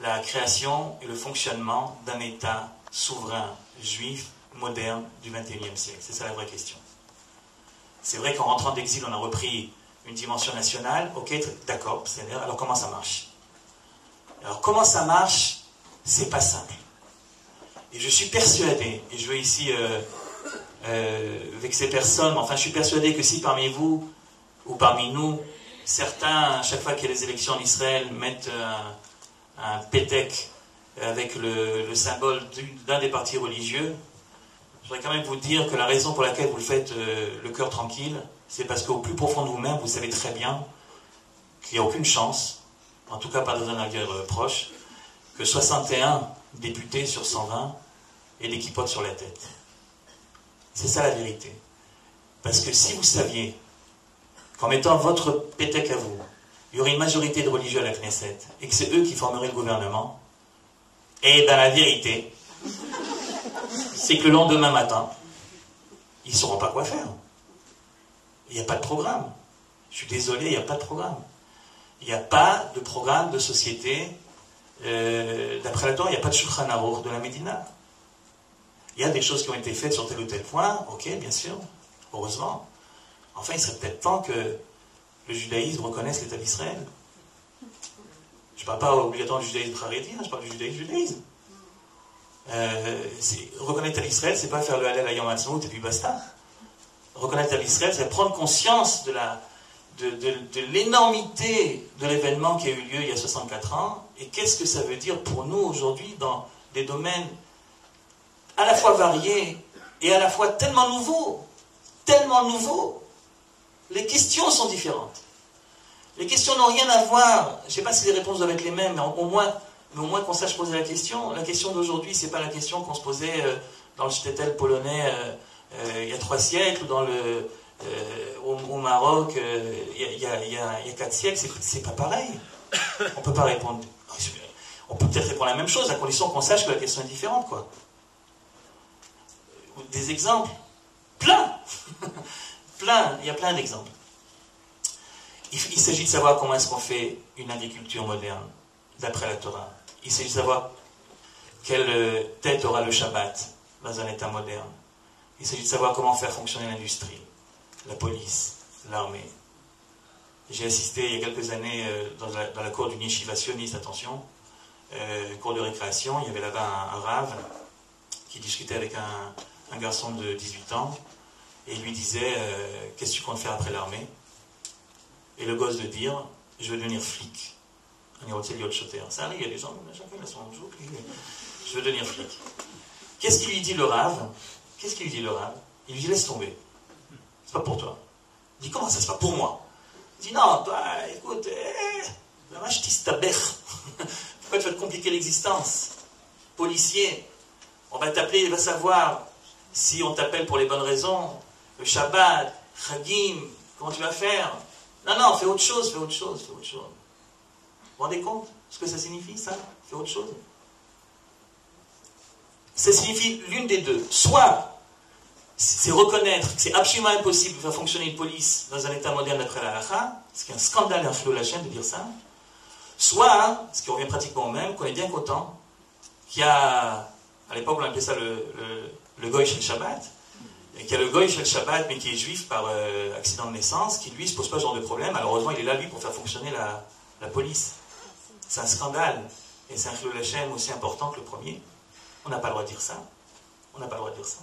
la création et le fonctionnement d'un État souverain juif moderne du XXIe siècle? C'est ça la vraie question. C'est vrai qu'en rentrant d'exil, on a repris une dimension nationale. Ok, d'accord, alors comment ça marche? Alors comment ça marche? C'est pas simple. Et je suis persuadé, et je veux ici euh, euh, vexer personne, mais enfin je suis persuadé que si parmi vous ou parmi nous, certains, à chaque fois qu'il y a des élections en Israël, mettent un, un pétec avec le symbole d'un des partis religieux, je voudrais quand même vous dire que la raison pour laquelle vous le faites euh, le cœur tranquille, c'est parce qu'au plus profond de vous-même, vous savez très bien qu'il n'y a aucune chance, en tout cas pas dans un avenir euh, proche, que 61 députés sur 120 aient des kipotes sur la tête. C'est ça la vérité. Parce que si vous saviez qu'en mettant votre pétec à vous, il y aurait une majorité de religieux à la Knesset, et que c'est eux qui formeraient le gouvernement, et dans la vérité, c'est que le lendemain matin, ils ne sauront pas quoi faire. Il n'y a pas de programme. Je suis désolé, il n'y a pas de programme. Il n'y a pas de programme de société. Euh, d'après la Torah, il n'y a pas de Shulchan de la Médina. Il y a des choses qui ont été faites sur tel ou tel point, ok, bien sûr, heureusement. Enfin, il serait peut-être temps que le judaïsme reconnaisse l'État d'Israël. Je ne parle pas obligatoirement du judaïsme charédien, je parle du judaïsme judaïsme. Euh, reconnaître à l'Israël, c'est pas faire le Hallel à Yom et puis basta. Reconnaître l'Israël, c'est prendre conscience de la, de, de, l'énormité de l'événement qui a eu lieu il y a 64 ans et qu'est-ce que ça veut dire pour nous aujourd'hui dans des domaines à la fois variés et à la fois tellement nouveaux, tellement nouveaux. Les questions sont différentes. Les questions n'ont rien à voir, je ne sais pas si les réponses doivent être les mêmes, mais au moins mais au moins qu'on sache poser la question. La question d'aujourd'hui, c'est pas la question qu'on se posait euh, dans le shtetl polonais euh, il y a trois siècles ou dans le, au, Maroc il y, a, quatre siècles. C'est pas pareil. On peut pas répondre. On peut peut-être répondre la même chose à condition qu'on sache que la question est différente, quoi. Des exemples, plein, plein. Il y a plein d'exemples. Il, il s'agit de savoir comment est-ce qu'on fait une agriculture moderne d'après la Torah. Il s'agit de savoir quelle euh, tête aura le Shabbat dans un État moderne. Il s'agit de savoir comment faire fonctionner l'industrie, la police, l'armée. J'ai assisté il y a quelques années euh, dans, la, cour d'une yeshiva sioniste, attention, euh, cours de récréation. Il y avait là-bas un, rave qui discutait avec un, garçon de 18 ans et lui disait euh, Qu'est-ce que tu comptes faire après l'armée? Et le gosse de dire Je veux devenir flic. Ça arrive, il y a des gens, chacun a son jour, je veux devenir flic. Qu'est-ce qu'il lui dit le rave? Qu'est-ce qu'il dit le rave Il lui dit Laisse tomber. C'est pas pour toi. Il dit Comment ça, c'est pas pour moi? Il dit Non, toi, écoute, eh, la vache, ta Pourquoi tu vas te compliquer l'existence? Policier, on va t'appeler, il va savoir si on t'appelle pour les bonnes raisons. Le Shabbat, Chagim, comment tu vas faire? Non, non, fais autre chose, fais autre chose, fais autre chose. Vous vous rendez compte ce que ça signifie, ça? Fais autre chose. Ça signifie l'une des deux. Soit c'est reconnaître que c'est absolument impossible de faire fonctionner une police dans un état moderne d'après la halakha, ce qui est un scandale et un la chaîne de dire ça. Soit, ce qui revient pratiquement au même, qu'on est bien content, qu'il y a, à l'époque on appelait ça le, le, le Goy Shabbat, qu'il y a le Goy chez le Shabbat, mais qui est juif par euh, accident de naissance, qui lui se pose pas ce genre de problème, malheureusement il est là lui pour faire fonctionner la, la police. C'est un scandale, et c'est un la chaîne aussi important que le premier. On n'a pas le droit de dire ça. On n'a pas le droit de dire ça.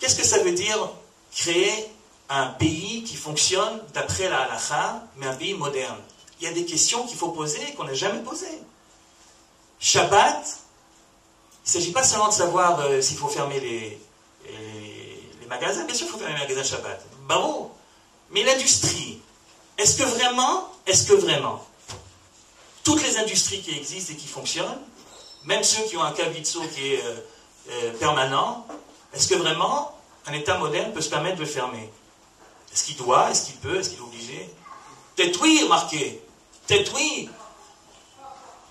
Qu'est-ce que ça veut dire créer un pays qui fonctionne d'après la halakha, mais un pays moderne? Il y a des questions qu'il faut poser qu'on n'a jamais posées. Shabbat, il ne s'agit pas seulement de savoir euh, s'il faut fermer les, les, magasins. Bien sûr, il faut fermer les magasins Shabbat. Bravo. Mais l'industrie, est-ce que vraiment, est-ce que vraiment, toutes les industries qui existent et qui fonctionnent, même ceux qui ont un cavitso qui est euh, euh, permanent, est-ce que vraiment un État moderne peut se permettre de le fermer? Est-ce qu'il doit? Est-ce qu'il peut? Est-ce qu'il est obligé? Peut-être oui, remarquez. Peut-être oui.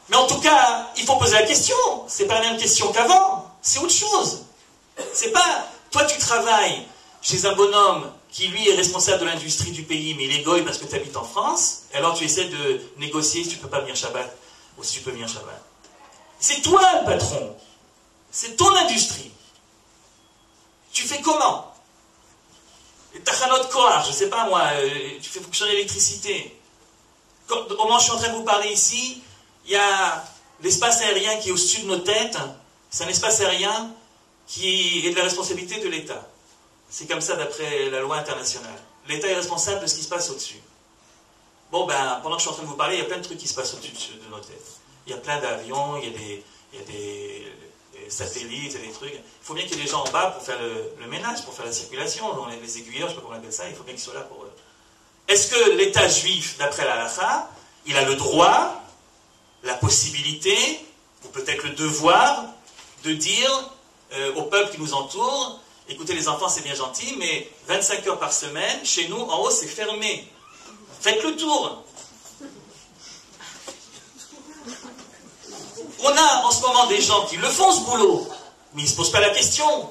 Mais en tout cas, il faut poser la question. C'est pas la même question qu'avant. C'est autre chose. C'est pas. Toi, tu travailles chez un bonhomme qui, lui, est responsable de l'industrie du pays, mais il est parce que tu habites en France. Et alors, tu essaies de négocier si tu peux pas venir Shabbat ou si tu peux venir Shabbat. C'est toi le patron. C'est ton industrie. Tu fais comment Tachanot Koar, je ne sais pas moi, euh, tu fais fonctionner l'électricité. Au moment où je suis en train de vous parler ici, il y a l'espace aérien qui est au-dessus de nos têtes. C'est un espace aérien qui est de la responsabilité de l'État. C'est comme ça d'après la loi internationale. L'État est responsable de ce qui se passe au-dessus. Bon, ben, pendant que je suis en train de vous parler, il y a plein de trucs qui se passent au-dessus de nos têtes. Il y a plein d'avions, il il y a des, satellites, a des trucs. Il faut bien qu'il y ait des gens en bas pour faire le, ménage, pour faire la circulation. les, les aiguilleurs, je ne sais pas comment on appelle ça, il faut bien qu'ils soient là pour eux. Est-ce que l'État juif, d'après la halakha, il a le droit, la possibilité, ou peut-être le devoir, de dire euh, au peuple qui nous entoure, écoutez les enfants, c'est bien gentil, mais 25 heures par semaine, chez nous, en haut, c'est fermé. Faites le tour. On a en ce moment des gens qui le font ce boulot, mais ils ne se posent pas la question.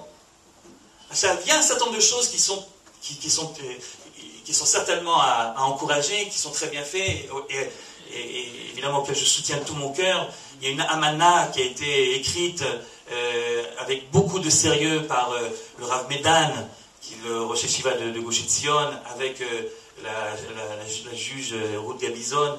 Ça vient un certain nombre de choses qui sont, qui, qui sont certainement à, encourager, qui sont très bien faites, et, évidemment que je soutiens de tout mon cœur. Il y a une amana qui a été écrite euh, avec beaucoup de sérieux par euh, le Rav Medan, qui le Rocher Shiva de, de avec euh, la, juge Ruth Gabizon,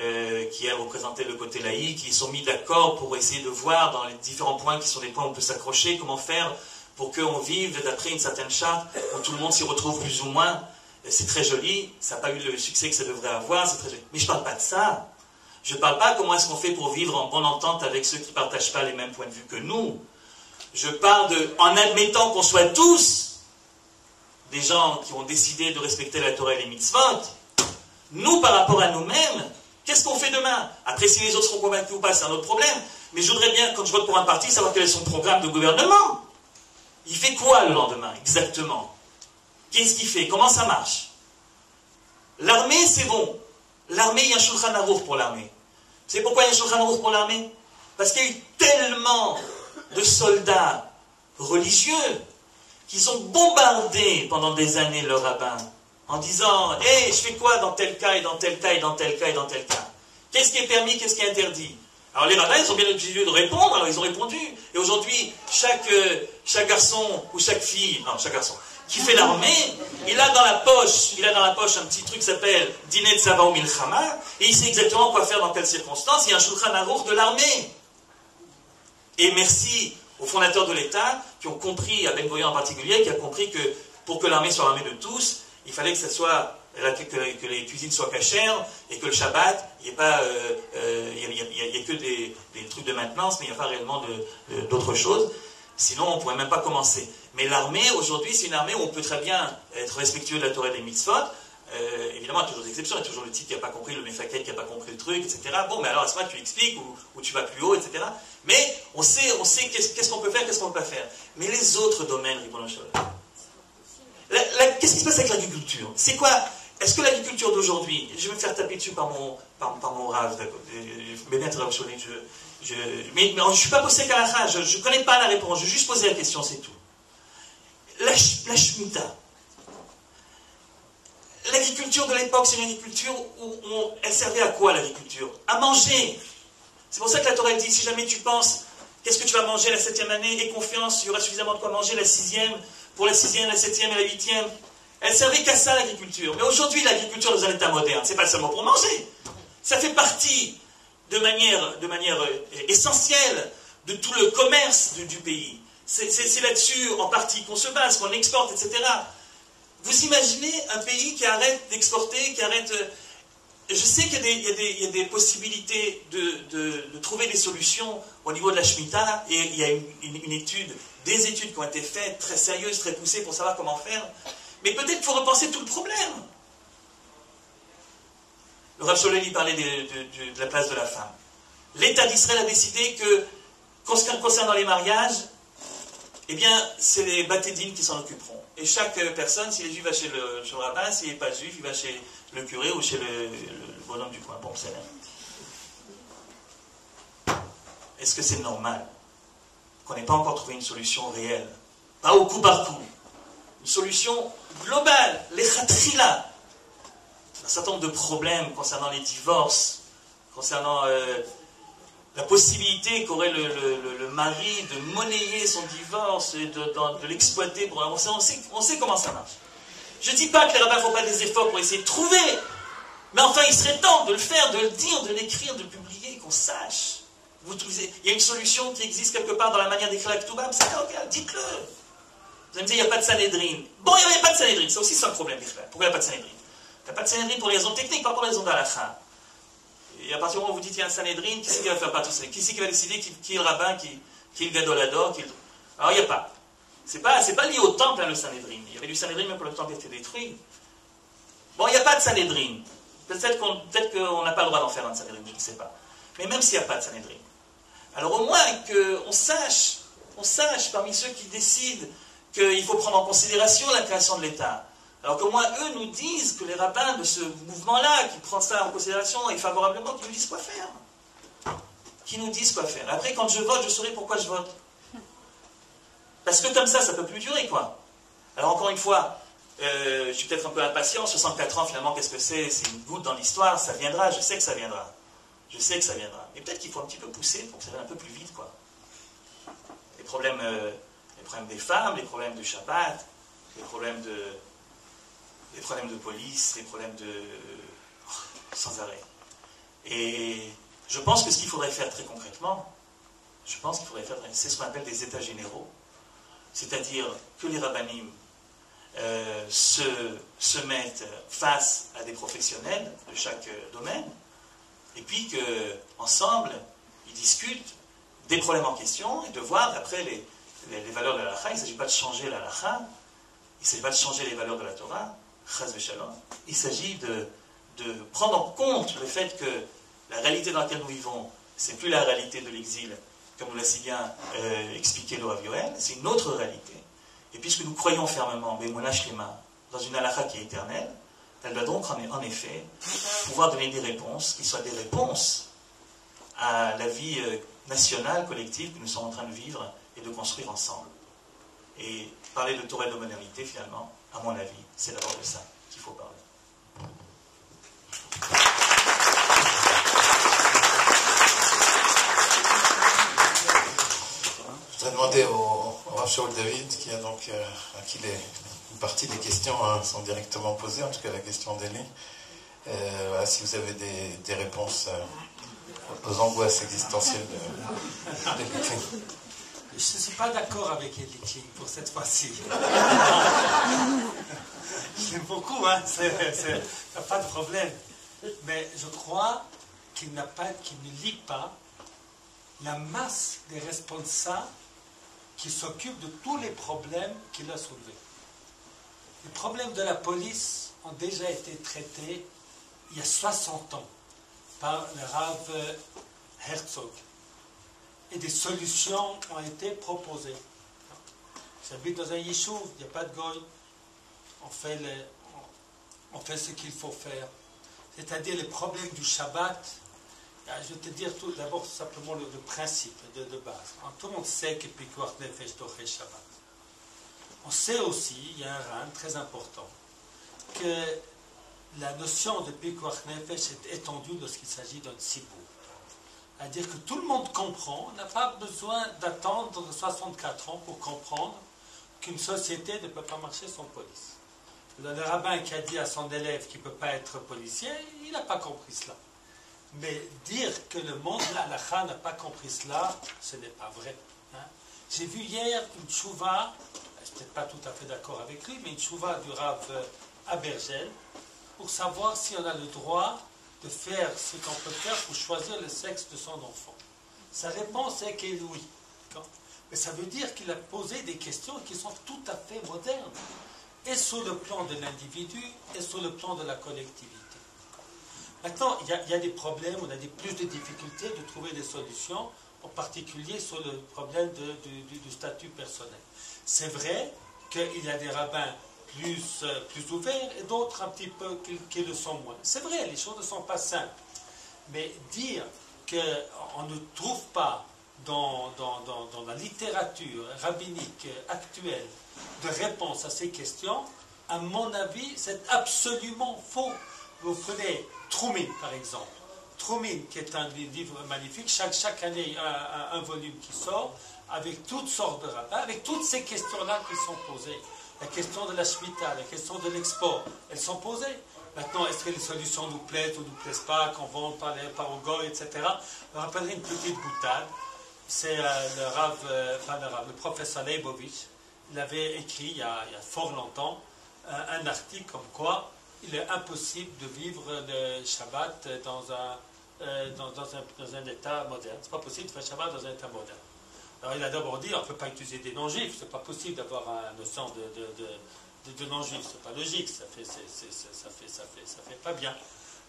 euh, qui a représenté le côté laïque, qui sont mis d'accord pour essayer de voir dans les différents points qui sont des points où on peut s'accrocher, comment faire pour qu'on vive d'après une certaine charte, où tout le monde s'y retrouve plus ou moins. C'est très joli, ça n'a pas eu le succès que ça devrait avoir, c'est très joli. Mais je ne parle pas de ça. Je ne parle pas comment est-ce qu'on fait pour vivre en bonne entente avec ceux qui ne partagent pas les mêmes points de vue que nous. Je parle de, en admettant qu'on soit tous des gens qui ont décidé de respecter la Torah et les mitzvot, nous, par rapport à nous-mêmes, Qu'est-ce qu'on fait demain? Après, si les autres seront convaincus ou pas, c'est un autre problème. Mais je voudrais bien, quand je vote pour un parti, savoir quel est son programme de gouvernement. Il fait quoi le lendemain, exactement? Qu'est-ce qu'il fait? Comment ça marche? L'armée, c'est bon. L'armée, il y a un Shulchan Aruch pour l'armée. C'est pourquoi il y a un Shulchan Aruch pour l'armée? Parce qu'il y a eu tellement de soldats religieux qui ont bombardé pendant des années le rabbin en disant Hé, je fais quoi dans tel cas et dans tel cas et dans tel cas et dans tel cas? Qu'est-ce qui est permis, qu'est-ce qui est interdit? Alors les rabbins, ils ont bien obligé de répondre, alors ils ont répondu. Et aujourd'hui, chaque, euh, chaque garçon ou chaque fille, non, chaque garçon, qui fait l'armée, il a dans la poche, il a dans la poche un petit truc qui s'appelle Dîner de Saba Milchama, et il sait exactement quoi faire dans quelles circonstances. Il y a un Shulchan Aruch de l'armée. Et merci aux fondateurs de l'État qui ont compris, à Ben en particulier, qui a compris que pour que l'armée soit l'armée de tous, il fallait que les cuisines soient cachères et que le Shabbat, il n'y ait il que des, trucs de maintenance, mais il n'y a pas réellement d'autres choses. Sinon, on ne pourrait même pas commencer. Mais l'armée, aujourd'hui, c'est une armée où on peut très bien être respectueux de la Torah des mitzvot. Euh, évidemment, il y a toujours des exceptions, il y a toujours le type qui n'a pas compris, le méfaquet qui n'a pas compris le truc, etc. Bon, mais alors à ce moment tu expliques ou, tu vas plus haut, etc. Mais on sait, on sait qu'est-ce qu'on peut faire, qu'est-ce qu'on ne peut pas faire. Mais les autres domaines, Qu'est-ce qui se passe avec l'agriculture? C'est quoi? Est-ce que l'agriculture d'aujourd'hui, je vais me faire taper dessus par mon, par, mon rave, mais bien je, je, mais, je ne suis pas posé qu'à la je ne connais pas la réponse, je vais juste poser la question, c'est tout. La, la. L'agriculture de l'époque, c'est une agriculture où elle servait à quoi l'agriculture? À manger. C'est pour ça que la Torah dit si jamais tu penses, qu'est-ce que tu vas manger la septième année? Aie confiance, il y aura suffisamment de quoi manger la sixième, pour la sixième, la septième et la huitième. Elle servait qu'à ça l'agriculture. Mais aujourd'hui, l'agriculture dans un état moderne, c'est pas seulement pour manger. Ça fait partie de manière, de manière euh, essentielle de tout le commerce du pays. C'est là-dessus en partie qu'on se base, qu'on exporte, etc. Vous imaginez un pays qui arrête d'exporter, qui arrête... Euh, je sais qu'il y, a des possibilités de, trouver des solutions au niveau de la Shemitah, et il y a une, étude, des études qui ont été faites, très sérieuses, très poussées pour savoir comment faire. Mais peut-être qu'il faut repenser tout le problème. Le Rav Soleli parlait de, la place de la femme. L'État d'Israël a décidé que, concernant les mariages, eh bien, c'est les bâtédines qui s'en occuperont. Et chaque personne, s'il est juif, va chez le, rabbin, s'il n'est pas juif, il va chez le curé ou chez le, bonhomme du coin. Bon, c'est Est-ce que c'est normal qu'on n'ait pas encore trouvé une solution réelle Pas au coup par coup. Une solution globale, les khatrila. Un certain nombre de problèmes concernant les divorces, concernant euh, la possibilité qu'aurait le, mari de monnayer son divorce et de, l'exploiter. Pour... On, sait, on, sait, comment ça marche. Je ne dis pas que les rabbins ne font pas des efforts pour essayer de trouver, mais enfin, il serait temps de le faire, de le dire, de l'écrire, de le publier, qu'on sache. Il y a une solution qui existe quelque part dans la manière d'écrire la Ktoubam, c'est ok, dites-le. Vous allez me dire, il n'y a pas de Sanhedrin. Bon, il n'y a pas de Sanhedrin, c'est aussi ça le problème, Pourquoi il n'y a pas de Sanhedrin? Il n'y a pas de Sanhedrin pour les raisons techniques, pas pour les raisons d'Alakha. Et à partir du moment où vous dites qu'il y a un Sanhedrin, qui c'est qui va faire partie Qui c'est qui va décider qui, est le rabbin, qui, est le gadolador qui Alors il n'y a pas. C'est pas, pas lié au temple, hein, le Sanhedrin. Il y avait du Sanhedrin même pour le temple était détruit. Bon, il n'y a pas de Sanhedrin. Peut-être qu'on n'a pas le droit d'en faire un Sanhedrin, je ne sais pas. Mais même s'il n'y a pas de Sanhedrin, alors au moins qu'on sache, on sache parmi ceux qui décident qu'il faut prendre en considération la création de l'État, alors qu'au moins eux nous disent que les rabbins de ce mouvement-là, qui prennent ça en considération et favorablement, qui nous disent quoi faire. Qui nous disent quoi faire. Après, quand je vote, je saurai pourquoi je vote. Parce que comme ça, ça ne peut plus durer, quoi. Alors encore une fois, euh, je suis peut-être un peu impatient, 64 ans finalement, qu'est-ce que c'est? C'est une goutte dans l'histoire, ça viendra, je sais que ça viendra. Je sais que ça viendra. Mais peut-être qu'il faut un petit peu pousser pour que ça vienne un peu plus vite, quoi. Les problèmes, euh, les problèmes des femmes, les problèmes du Shabbat, les problèmes de, les problèmes de police, les problèmes de... sans arrêt. Et je pense que ce qu'il faudrait faire très concrètement, je pense qu'il faudrait faire, c'est ce qu'on appelle des états généraux, c'est-à-dire que les rabbinim euh, se, se, mettent face à des professionnels de chaque domaine, et puis qu'ensemble, ils discutent des problèmes en question et de voir après les, valeurs de la lacha. Il ne s'agit pas de changer la lacha, il ne s'agit pas de changer les valeurs de la Torah, il s'agit de, prendre en compte le fait que la réalité dans laquelle nous vivons, c'est plus la réalité de l'exil, comme nous l'a si bien euh, expliqué le c'est une autre réalité. Et puisque nous croyons fermement, dans une halakha qui est éternelle, elle doit donc en effet pouvoir donner des réponses qui soient des réponses à la vie euh, nationale, collective que nous sommes en train de vivre et de construire ensemble. Et parler de de modernité, finalement, à mon avis, c'est d'abord de ça qu'il faut parler. Je voudrais demander au, au David, qui a donc, euh, à les partie des questions hein, sont directement posées, en tout cas la question d'Elie. Euh, si vous avez des, réponses euh, aux angoisses existentielles de, Je ne suis pas d'accord avec Elie pour cette fois-ci. Je l'aime beaucoup, hein, pas de problème. Mais je crois qu'il qu'il ne lit pas la masse des responsables qui s'occupent de tous les problèmes qu'il a soulevés. Les problèmes de la police ont déjà été traités il y a 60 ans par le Rav Herzog. Et des solutions ont été proposées. J'habite dans un yishuv, il n'y a pas de goy. On fait, on fait ce qu'il faut faire. C'est-à-dire les problèmes du Shabbat. Ah, je vais te dire tout d'abord simplement le, principe de, base. Tout le monde sait que Pikuach Nefesh Shabbat. On sait aussi, il y a un rang très important, que la notion de Pikuach Nefesh est étendue lorsqu'il s'agit d'un tzibou. C'est-à-dire que tout le monde comprend, on n'a pas besoin d'attendre 64 ans pour comprendre qu'une société ne peut pas marcher sans police. Le rabbin qui a dit à son élève qu'il ne peut pas être policier, il n'a pas compris cela. Mais dire que le monde, la n'a pas compris cela, ce n'est pas vrai. Hein. J'ai vu hier une chouva, peut-être pas tout à fait d'accord avec lui, mais une chouva du Rav Abergel, pour savoir si on a le droit de faire ce qu'on peut faire pour choisir le sexe de son enfant. Sa réponse est qu'elle oui. Mais ça veut dire qu'il a posé des questions qui sont tout à fait modernes et sur le plan de l'individu et sur le plan de la collectivité. Maintenant, il y, a, des problèmes, on a des, plus de difficultés de trouver des solutions, en particulier sur le problème du, statut personnel. C'est vrai qu'il y a des rabbins plus, euh, plus ouverts et d'autres un petit peu qui, le sont moins. C'est vrai, les choses ne sont pas simples. Mais dire qu'on ne trouve pas dans, dans, dans, la littérature rabbinique actuelle de réponse à ces questions, à mon avis, c'est absolument faux. Vous prenez Trumin, par exemple. Trumin, qui est un livre magnifique, chaque, chaque année, un, un, volume qui sort, avec toutes sortes de rabbins, avec toutes ces questions-là qui sont posées. La question de la Shemitah, la question de l'export, elles sont posées. Maintenant, est-ce que les solutions nous plaisent ou ne nous plaisent pas, qu'on vend par, les, par etc. Je me rappellerai une petite boutade. C'est euh, le, Rav, euh, le, professeur Leibovitch, il avait écrit il y a, fort longtemps un, article comme quoi il est impossible de vivre le Shabbat dans un, euh, dans, un, état moderne. C'est pas possible de faire Shabbat dans un état moderne. Alors il a d'abord dit on ne peut pas utiliser des non-juifs, c'est pas possible d'avoir un notion de, de, de, non-juifs, c'est pas logique, ça fait, ça fait, ça fait, ça fait pas bien.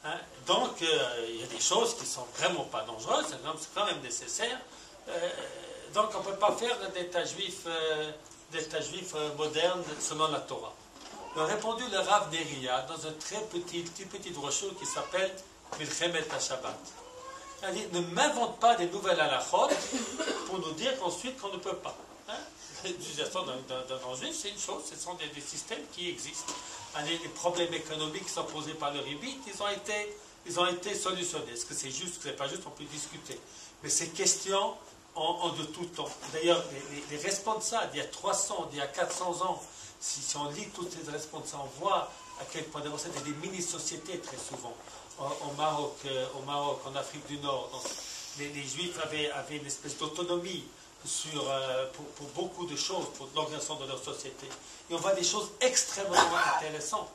Hein? Donc euh, il y a des choses qui sont vraiment pas dangereuses, c'est quand même nécessaire. Euh, donc on ne peut pas faire d'état juif juif moderne selon la Torah. Il a répondu le Rav Neria dans un très petit, petit, petit brochure qui s'appelle Milchemet a dit, ne m'invente pas des nouvelles halachot pour nous dire ensuite qu'on ne peut pas. Hein? L'utilisation d'un juif, c'est une chose, ce sont des, systèmes qui existent. Les, problèmes économiques qui sont posés par le ribit, ils ont été, ils ont été solutionnés. Est-ce que c'est juste, ce n'est pas juste, on peut discuter. Mais ces questions en, de tout temps. D'ailleurs, les, responsables, il y a 300, il y a 400 ans, si, on lit toutes ces responsables, on voit à quel point d'abord c'était des mini-sociétés très souvent. Au, Maroc, euh, au Maroc, en Afrique du Nord, les, Juifs avaient, avaient, une espèce d'autonomie sur, euh, pour, beaucoup de choses, pour l'organisation de leur société. Et on voit des choses extrêmement intéressantes.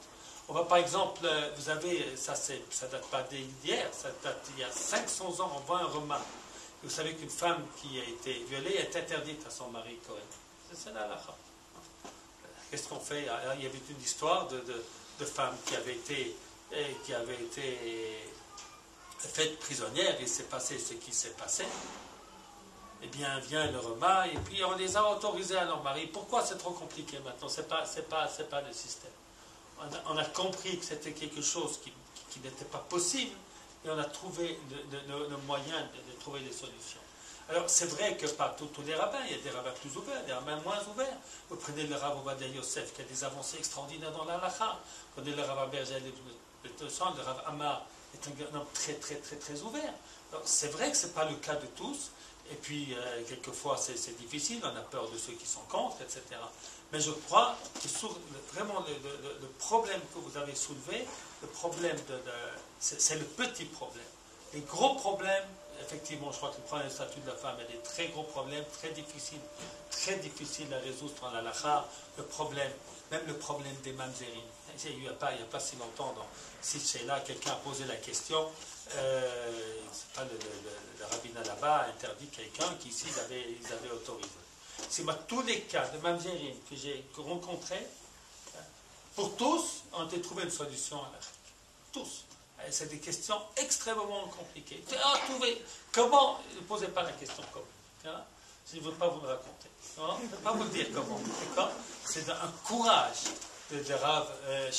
On voit par exemple, euh, vous avez, ça ne date pas d'hier, ça date il y a 500 ans, on voit un roman vous savez qu'une femme qui a été violée est interdite à son mari Cohen. C'est la Qu'est-ce qu'on fait? Il y avait une histoire de, de, femme qui avait été, eh, qui avait été faite prisonnière et c'est passé ce qui s'est passé. Eh bien, vient le remas et puis on les a autorisés à leur mari. Pourquoi c'est trop compliqué maintenant? C'est pas, pas, pas le système. On a, compris que c'était quelque chose qui, n'était pas possible et on a trouvé le, moyen de, trouver des solutions. Alors, c'est vrai que pas tous les rabbins, il y a des rabbins plus ouverts, des rabbins moins ouverts. Vous prenez le rabbin Obadiah Yosef, qui a des avancées extraordinaires dans l'alacha. Vous prenez le rabbin Berger le le rabbin Amar est un homme très, très, très, très ouvert. C'est vrai que ce n'est pas le cas de tous, Et puis, euh, quelquefois, c'est difficile, on a peur de ceux qui sont contre, etc. Mais je crois que vraiment le, problème que vous avez soulevé, le problème de, c'est le petit problème. Les gros problèmes, effectivement, je crois que le problème du statut de la femme est des très gros problèmes, très difficiles, très difficiles à résoudre dans la lacha. Le problème, même le problème des mamzerim. Il n'y a, pas, il a pas si longtemps, là, quelqu'un a posé la question, euh, pas le, rabbinat là-bas a interdit quelqu'un qui ici ils avaient, ils avaient autorisé. C'est moi tous les cas de mamzerim que j'ai rencontrés, pour tous, ont été trouvé une solution à la Tous. C'est des questions extrêmement compliquées. Ah, comment Ne posez pas la question comment. Hein? Je ne veux pas vous le raconter. Hein? Je ne veux pas vous dire comment. C'est un courage euh.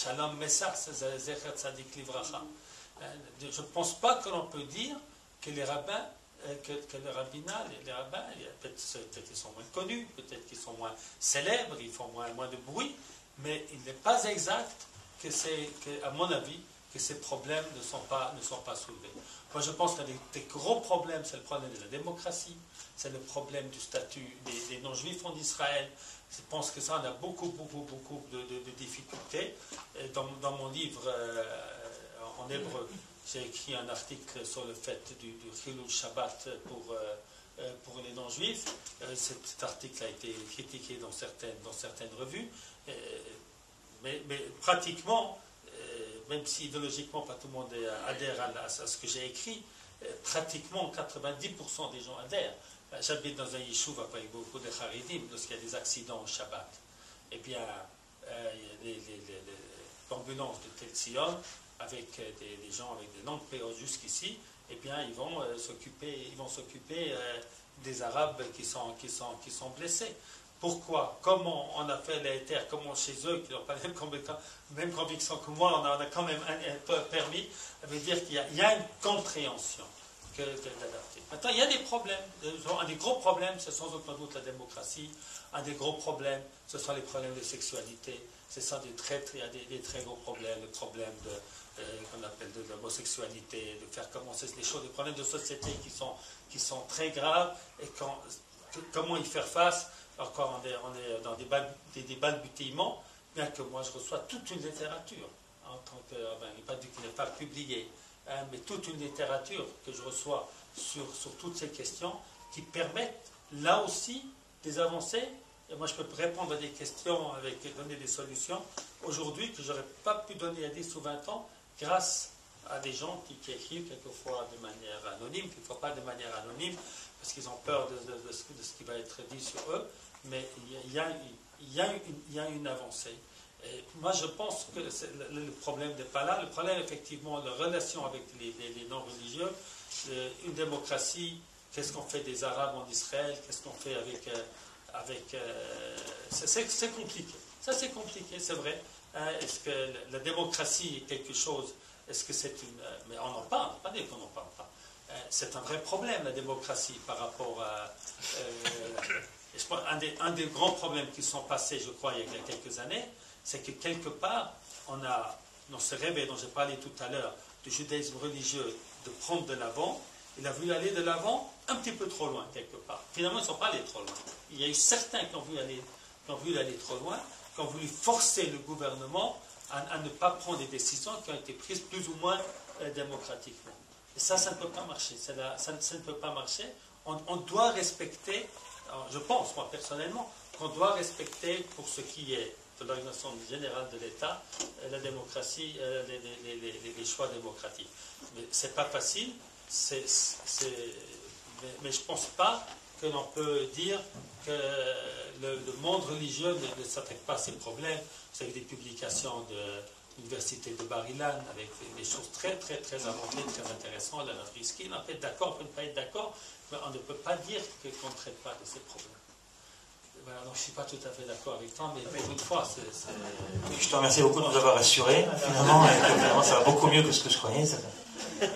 Euh, je ne pense pas que l'on peut dire que les rabbins, euh, que, le rabbinat, les, rabbins, peut-être qu'ils sont moins connus, peut-être qu'ils sont moins célèbres, ils font moins, de bruit, mais il n'est pas exact que c'est, à mon avis, que ces problèmes ne sont pas, ne sont pas soulevés. Moi, je pense que des, gros problèmes, c'est le problème de la démocratie, c'est le problème du statut des, non-juifs en Israël. Je pense que ça, on a beaucoup, beaucoup, beaucoup de, difficultés. Dans, mon livre, euh, en hébreu. J'ai écrit un article sur le fait du, du Shabbat pour, euh, euh, pour les non-juifs. Cet, article a été critiqué dans certaines, dans certaines revues. Mais, pratiquement, même si idéologiquement pas tout le monde adhère à, ce que j'ai écrit, pratiquement 90% des gens adhèrent. J'habite dans un yishuv avec beaucoup de haridim, lorsqu'il y a des accidents au Shabbat. Eh bien, les, l'ambulance de Tel avec euh, des, gens avec des noms de jusqu'ici, eh bien, ils vont euh, s'occuper, ils vont s'occuper euh, des Arabes qui sont, qui, sont, qui sont blessés. Pourquoi? Comment on a fait les terres? Comment chez eux, qui n'ont pas la même, conviction que moi, on a, quand même un, peu permis Ça veut dire qu'il y, a une compréhension que. Maintenant, il y a des problèmes. Un des gros problèmes, c'est sans aucun doute la démocratie. Un des gros problèmes, ce sont les problèmes de sexualité. C'est ça des très, y a des, très gros problèmes, le problème de, euh, qu'on appelle de l'homosexualité, de faire commencer les choses, des problèmes de société qui sont, qui sont très graves, et comment y faire face? Encore, on est, on est dans des, des, balbutiements, bien que moi je reçois toute une littérature, en tant que, ben, il n'est pas qu'il n'est pas publié, hein, mais toute une littérature que je reçois sur, sur toutes ces questions qui permettent là aussi des avancées et moi, je peux répondre à des questions avec donner des solutions aujourd'hui que je n'aurais pas pu donner à 10 ou 20 ans grâce à des gens qui, écrivent quelquefois de manière anonyme, quelquefois pas de manière anonyme, parce qu'ils ont peur de, ce, qui va être dit sur eux. Mais il y a, y a, une, y a une, avancée. Et moi, je pense que le, problème n'est pas là. Le problème, effectivement, la relation avec les, non-religieux, une démocratie, qu'est-ce qu'on fait des Arabes en Israël, qu'est-ce qu'on fait avec... Euh. Euh, c'est compliqué. Ça, c'est compliqué, c'est vrai. Est-ce que la démocratie est quelque chose Est-ce que c'est une. Euh, mais on en parle, pas dire qu'on n'en parle pas. Euh, c'est un vrai problème, la démocratie, par rapport à. un, des, un, des, grands problèmes qui sont passés, je crois, il y a quelques années, c'est que quelque part, on a, dans ce réveil dont j'ai parlé tout à l'heure, du judaïsme religieux, de prendre de l'avant, il a voulu aller de l'avant un petit peu trop loin, quelque part. Finalement, ils ne sont pas allés trop loin. Il y a eu certains qui ont voulu aller, qui ont voulu aller trop loin, qui ont voulu forcer le gouvernement à, ne pas prendre des décisions qui ont été prises plus ou moins euh, démocratiquement. Et ça, ça ne peut pas marcher. Ça, ça, ne peut pas marcher. On, doit respecter, je pense, moi personnellement, qu'on doit respecter pour ce qui est de l'organisation générale de l'État, la démocratie, euh, les, choix démocratiques. Mais ce n'est pas facile, mais, mais, je ne pense pas que l'on peut dire que le, monde religieux ne, s'attaque pas à ces problèmes. Vous avez des publications de l'université de Barilan avec des choses très très très avancées, très intéressantes. La Risky, on peut être d'accord, on peut ne pas être d'accord, mais on ne peut pas dire qu'on ne traite pas de ces problèmes. Voilà, je ne suis pas tout à fait d'accord avec toi, mais pour une fois, c'est... Je te remercie beaucoup de nous avoir rassurés. Finalement, finalement, ça va beaucoup mieux que ce que je croyais. Ça... Donc,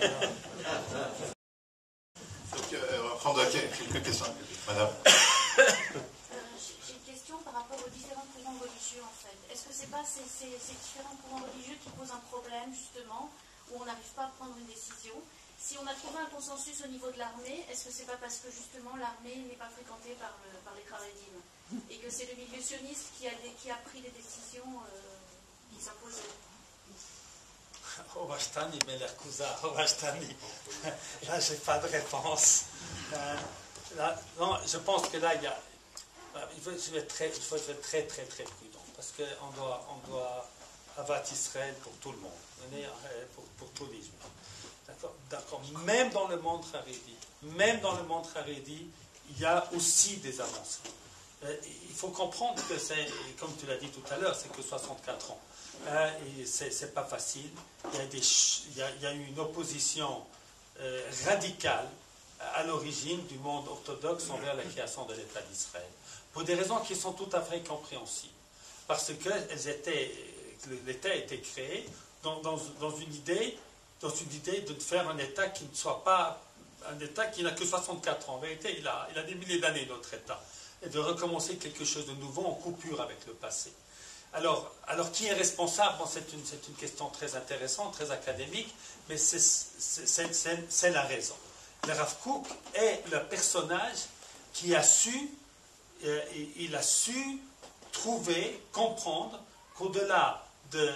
euh, on va prendre quelques questions. Madame. J'ai une question par rapport aux différents courants religieux, en fait. Est-ce que ce n'est pas ces, différents courants religieux qui posent un problème, justement, où on n'arrive pas à prendre une décision? Si on a trouvé un consensus au niveau de l'armée, est-ce que c'est pas parce que justement l'armée n'est pas fréquentée par, le- par les Kharedim et que c'est le milieu sioniste qui a, qui a pris des décisions euh, qui s'imposaient Ovashtani, Melerkuza, Ovashtani. Là, j'ai pas de réponse. Euh, là, non, je pense que là, il Il faut, être très, faut être très, très, très prudent. Parce qu'on doit, on doit abattre Israël pour tout le monde. Euh, Pour, pour tous les juifs. D'accord. Même dans le monde Haredi, même dans le monde Haredi, il y a aussi des avancées. Euh, Il faut comprendre que c'est, comme tu l'as dit tout à l'heure, c'est que 64 ans. Hein, et c'est, pas facile. Il y a, des une opposition euh, radicale à l'origine du monde orthodoxe envers la création de l'État d'Israël. Pour des raisons qui sont tout à fait compréhensibles. Parce étaient, que l'État a été créé dans une idée, dans une idée de faire un État qui ne soit pas un État qui n'a que 64 ans. En vérité, il a, il a des milliers d'années, notre État. Et de recommencer quelque chose de nouveau en coupure avec le passé. Alors, alors qui est responsable? C'est une, une question très intéressante, très académique, mais c'est- la raison. Le Rav Kook est le personnage qui a su, euh, il a su trouver, comprendre qu'au-delà de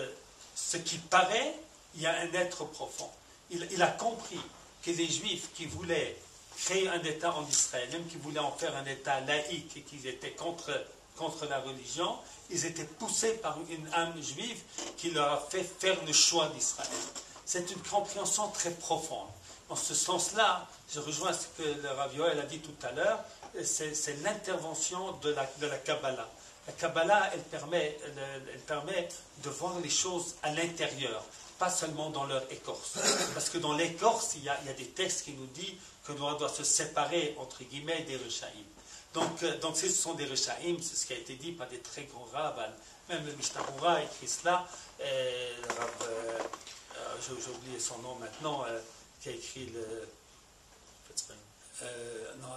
ce qui paraît, il y a un être profond. Il, a compris que les Juifs qui voulaient créer un État en Israël, même qui voulaient en faire un État laïque et qui étaient contre, contre la religion, ils étaient poussés par une âme juive qui leur a fait faire le choix d'Israël. C'est une compréhension très profonde. En ce sens-là, je rejoins ce que le Rav a dit tout à l'heure, c'est l'intervention de la, de la Kabbalah. La Kabbalah, elle permet, elle, permet de voir les choses à l'intérieur, pas seulement dans leur écorce. Parce que dans l'écorce, il y a, a des textes qui nous disent que l'on doit se séparer, entre guillemets, des Rechaïm. Donc, euh, donc ce sont des Rechaïm, c'est ce qui a été dit par des très grands rabbins. Même le Mishnah écrit cela. Euh, euh, j'ai oublié son nom maintenant, qui a écrit le. Non,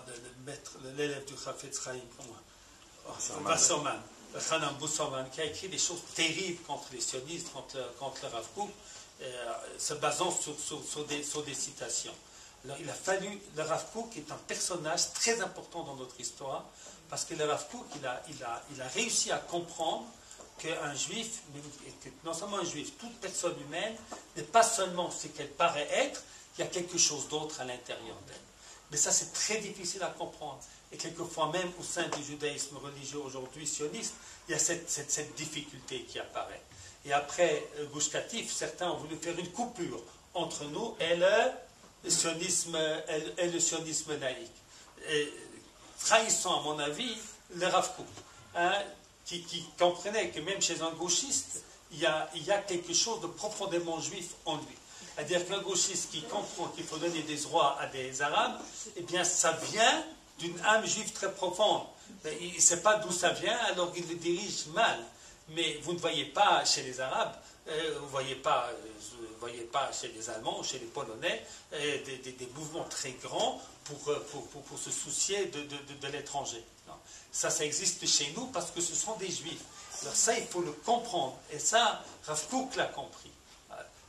l'élève du Chafetz Chaim, comment Wasserman, Busserman, qui a écrit des choses terribles contre les sionistes, contre, contre le Rav Kook, euh, se basant sur, sur- sur des, sur des citations. Alors, il a fallu, le Rav Kook est un personnage très important dans notre histoire, parce que le Rav Kook, il a, il a, il a réussi à comprendre qu'un juif, que non seulement un juif, toute personne humaine, n'est pas seulement ce qu'elle paraît être, il y a quelque chose d'autre à l'intérieur d'elle. Mais ça, c'est très difficile à comprendre. Et quelquefois, même au sein du judaïsme religieux aujourd'hui sioniste, il y a cette, difficulté qui apparaît. Et après euh, Gush Katif, certains ont voulu faire une coupure entre nous et le sionisme, et le- sionisme. Et, trahissant, à mon avis, le Rav hein, qui, qui comprenait que même chez un gauchiste, il y a, il y a quelque chose de profondément juif en lui. C'est-à-dire qu'un gauchiste qui comprend qu'il faut donner des droits à des Arabes, eh bien, ça vient d'une âme juive très profonde. Il ne sait pas d'où ça vient, alors il le dirige mal. Mais vous ne voyez pas chez les Arabes, euh, vous ne voyez, pas, euh, voyez pas chez les Allemands, chez les Polonais, euh, des, mouvements très grands pour, se soucier de, l'étranger. Ça, ça existe chez nous parce que ce sont des Juifs. Alors ça, il faut le comprendre. Et ça, Rav Kook l'a compris.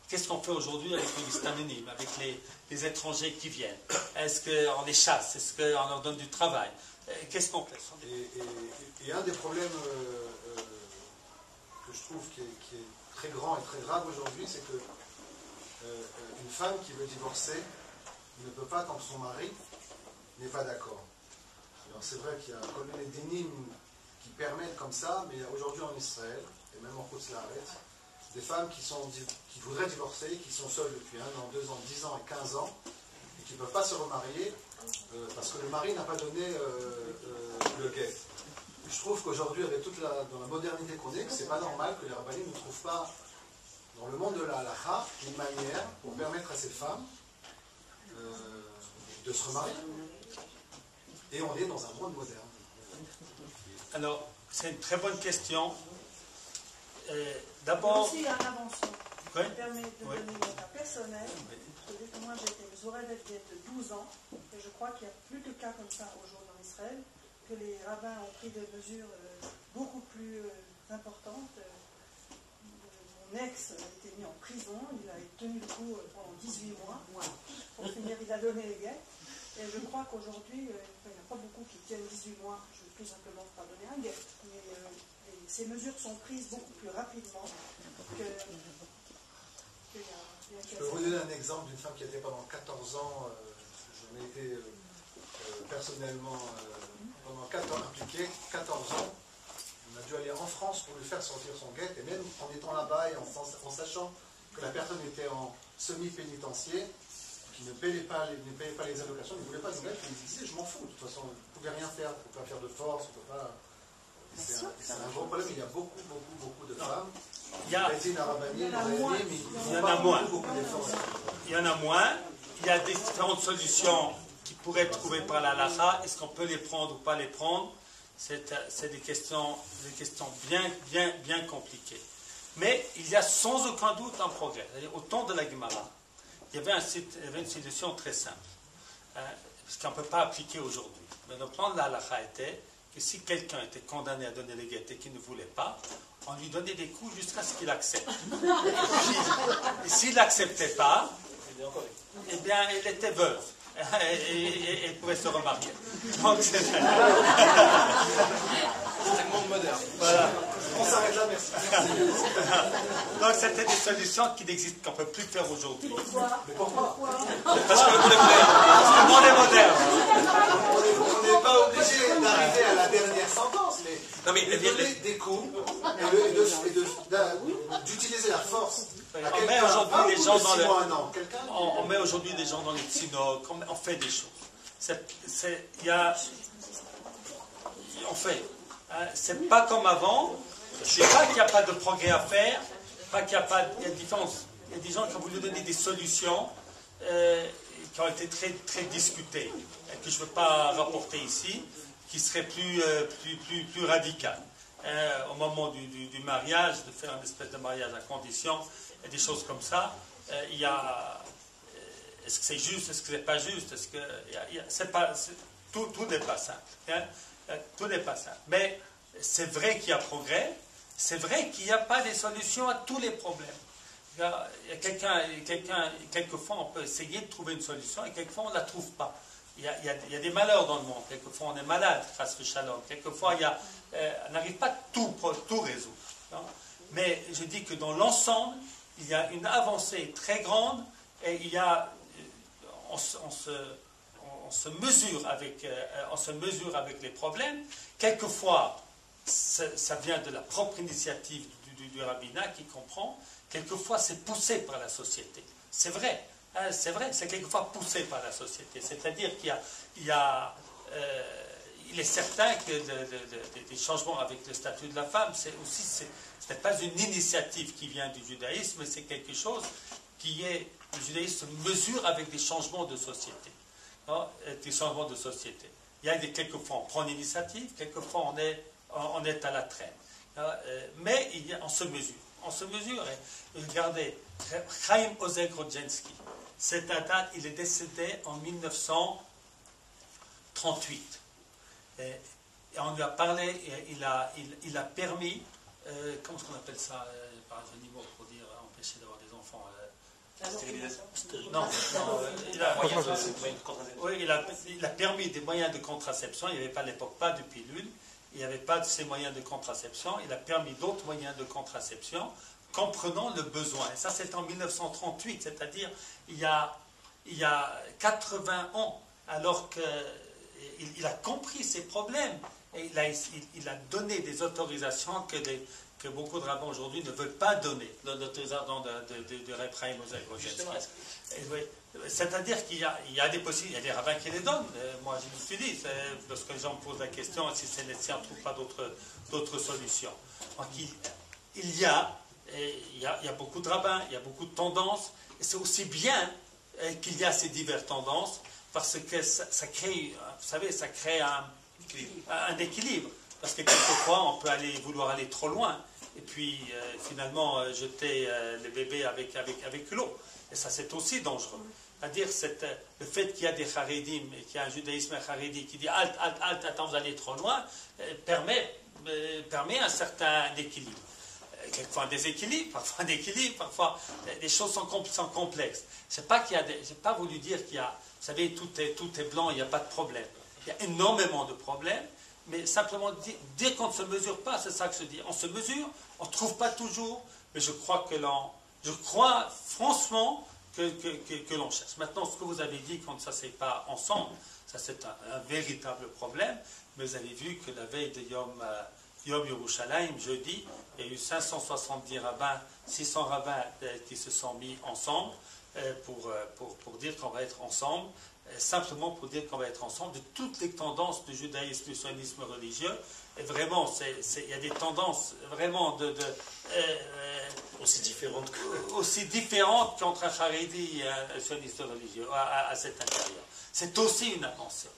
Qu'est-ce qu'on fait aujourd'hui avec les anonymes, avec les, étrangers qui viennent? Est-ce qu'on les chasse? Est-ce qu'on leur donne du travail? Euh, Qu'est-ce qu'on fait? Et, un des problèmes euh, euh, que je trouve qui est, très grand et très grave aujourd'hui, c'est que une femme qui veut divorcer ne peut pas tant que son mari n'est pas d'accord. Alors c'est vrai qu'il y a comme les dénimes qui permettent comme ça, mais aujourd'hui en Israël, et même en Côte-Laret, des femmes qui, sont, qui voudraient divorcer, qui sont seules depuis un an, deux ans, dix ans et quinze ans, et qui ne peuvent pas se remarier euh, parce que le mari n'a pas donné euh, euh, le guet. Je trouve qu'aujourd'hui, avec toute la, dans la modernité qu'on est, c'est pas normal que les rabbinis ne trouvent pas, dans le monde de la halakha, une manière pour permettre à ces femmes de se remarier. Et on est dans un monde moderne. Alors, c'est une très bonne question. Euh, D'abord, aussi, il y a une invention. Oui. Je me permets de Oui. donner mon cas personnel. Je veux dire que moi, j'ai été de 12 ans, et je crois qu'il n'y a plus de cas comme ça aujourd'hui en Israël, que les rabbins ont pris des mesures euh, beaucoup plus euh, importantes. Euh, bon, ex a été mis en prison, il a tenu le coup pendant 18 mois. Pour finir, il a donné les guettes. Et je crois qu'aujourd'hui, euh, il n'y a pas beaucoup qui tiennent 18 mois, je vais tout simplement pas donner un guet. Mais euh, ces mesures sont prises beaucoup plus rapidement que. que il y a- il y a Je peux vous donner un exemple d'une femme qui a été pendant 14 ans, euh, j'en ai été euh, euh, personnellement euh, pendant 4 ans impliqué, 14 ans. On a dû aller en France pour lui faire sortir son guet, et même en étant là-bas et en, sachant que la personne était en semi-pénitencier, qui ne payait pas les, ne payait pas les allocations, il ne voulait pas son guet, il disait Je m'en fous, de toute façon, vous ne pouvez rien faire, vous ne pouvez pas faire de force, vous ne pouvez pas. C'est un, gros problème, il y a beaucoup, beaucoup, beaucoup de femmes. Il y a- Betty Narabani, Il y en a moins. Il y en a moins. Il y en a moins. Il y a des différentes solutions qui pourraient être trouvées par la LAHA. Est-ce qu'on peut les prendre ou pas les prendre? C'est euh, des questions, des questions bien, bien, bien compliquées. Mais il y a sans aucun doute un progrès. Au temps de la Gemara, il y avait, un site- il y avait une solution très simple, hein, ce qu'on ne peut pas appliquer aujourd'hui. Mais le plan de la halakha était que si quelqu'un était condamné à donner les guettes et qu'il ne voulait pas, on lui donnait des coups jusqu'à ce qu'il accepte. Et s'il n'acceptait pas, eh bien, il était veuve. Et, et pouvait se remarier. Donc, c'est- C'est le monde moderne. voilà. On s'arrête là, merci. Donc, c'était des solutions qui n'existent, qu'on ne peut plus faire aujourd'hui. Mais pourquoi? Parce que le monde est moderne. On n'est- on n'est pas obligé d'arriver à la dernière sentence, mais, Non, mais de les- donner des coups et de- et de- et de- d'a- d'utiliser la force. On met aujourd'hui gens dans le- On, met des gens dans les synodes, on, on fait des choses. C'est- c'est- Il y a. On fait. Hein, c'est pas comme avant. C'est pas qu'il n'y a pas de progrès à faire, pas qu'il n'y a pas. A différence. Il y a des gens qui ont voulu donner des solutions euh, qui ont été très, très discutées, et que je ne veux pas rapporter ici, qui seraient plus, euh, plus, plus, radicales. Euh, au moment du, du- mariage, de faire une espèce de mariage à condition, et des choses comme ça. Il y a. Est-ce que c'est juste, est-ce que c'est pas juste Est-ce que c'est pas, tout, tout n'est pas simple. hein. Tout n'est pas simple. Mais c'est vrai qu'il y a progrès. C'est vrai qu'il n'y a pas des solutions à tous les problèmes. Il y a, quelqu'un, quelquefois on peut essayer de trouver une solution et quelquefois on ne la trouve pas. Il y, a, des malheurs dans le monde. Quelquefois on est malade, grâce au shalom. Quelquefois il euh, on n'arrive pas tout, tout résoudre. hein. Mais je dis que dans l'ensemble, il y a une avancée très grande et il y a, euh, on se mesure avec, euh, on se mesure avec les problèmes. Quelquefois, ça, vient de la propre initiative du, rabbinat qui comprend. Quelquefois, c'est poussé par la société. C'est vrai. hein, c'est vrai. C'est quelquefois poussé par la société. C'est-à-dire qu'il y a, il y a, euh, il est certain que le- changements avec le statut de la femme, c'est aussi, ce n'est pas une initiative qui vient du judaïsme, c'est quelque chose qui est, le judaïsme mesure avec des changements de société. hein, des changements de société. Il y a des, quelquefois on prend l'initiative, quelquefois on est, on est à la traîne. hein, euh, mais il y a- on se mesure. On se mesure. Et regardez, Chaim Ozel Grodzinski, cet date, il est décédé en 1938. Et, et on lui a parlé, et il a, il, il a permis, euh, comment est-ce qu'on appelle ça, euh, par un mot pour dire euh, empêcher d'avoir des enfants euh, Stérilisation Non, non, euh, il a, oui, il a, il a permis des moyens de contraception. Il n'y avait pas à l'époque pas de pilule. Il n'y avait pas de ces moyens de contraception. Il a permis d'autres moyens de contraception, comprenant le besoin. Et ça, c'est en 1938, c'est-à-dire il y a, il y a 80 ans, alors qu'il il a compris ces problèmes. Et il a, il, il a donné des autorisations que, des- que beaucoup de rabbins aujourd'hui ne veulent pas donner, l'autorisation de, de, de, de Chaim Ozel C'est-à-dire qu'il y a, il y a des possibilités, il y a des rabbins qui les donnent. Euh, moi, je me suis dit, lorsque les gens me posent la question, si c'est si on ne trouve pas d'autres solutions. Donc, il, il y a, et il, y a, il y a beaucoup de rabbins, il y a beaucoup de tendances, et c'est aussi bien euh, qu'il y a ces diverses tendances, parce que ça, ça crée, vous savez, ça crée un, un équilibre. Parce que quelquefois, on peut aller, vouloir aller trop loin, et puis euh, finalement jeter euh, les bébés avec, avec, avec l'eau. Et ça, c'est aussi dangereux. C'est-à-dire euh, le fait qu'il y a des charédim et qu'il y a un judaïsme charidi qui dit halt, halt, halt, attends, vous allez trop loin, euh, permet, euh, permet un certain équilibre. Quelquefois un déséquilibre, parfois un équilibre, parfois les choses sont, complexes. Je n'ai pas, pas voulu dire qu'il y a, vous savez, tout est, tout est blanc, il n'y a pas de problème. Il y a énormément de problèmes, mais simplement dire, qu'on ne se mesure pas, c'est ça que je dis. On se mesure, on ne trouve pas toujours, mais je crois que l'on, je crois franchement que, l'on cherche. Maintenant, ce que vous avez dit quand ça ne s'est pas ensemble, ça c'est un, véritable problème, mais vous avez vu que la veille de Yom, euh, Yom Yerushalayim, jeudi, il y a eu 570 rabbins, 600 rabbins euh, qui se sont mis ensemble euh, pour, pour, pour dire qu'on va être ensemble simplement pour dire qu'on va être ensemble de toutes les tendances du judaïsme, du sionisme religieux. Vraiment, il y a des tendances vraiment de, euh, aussi différentes aussi différentes qu'entre et un sioniste religieux à, cet intérieur. C'est aussi une avancée.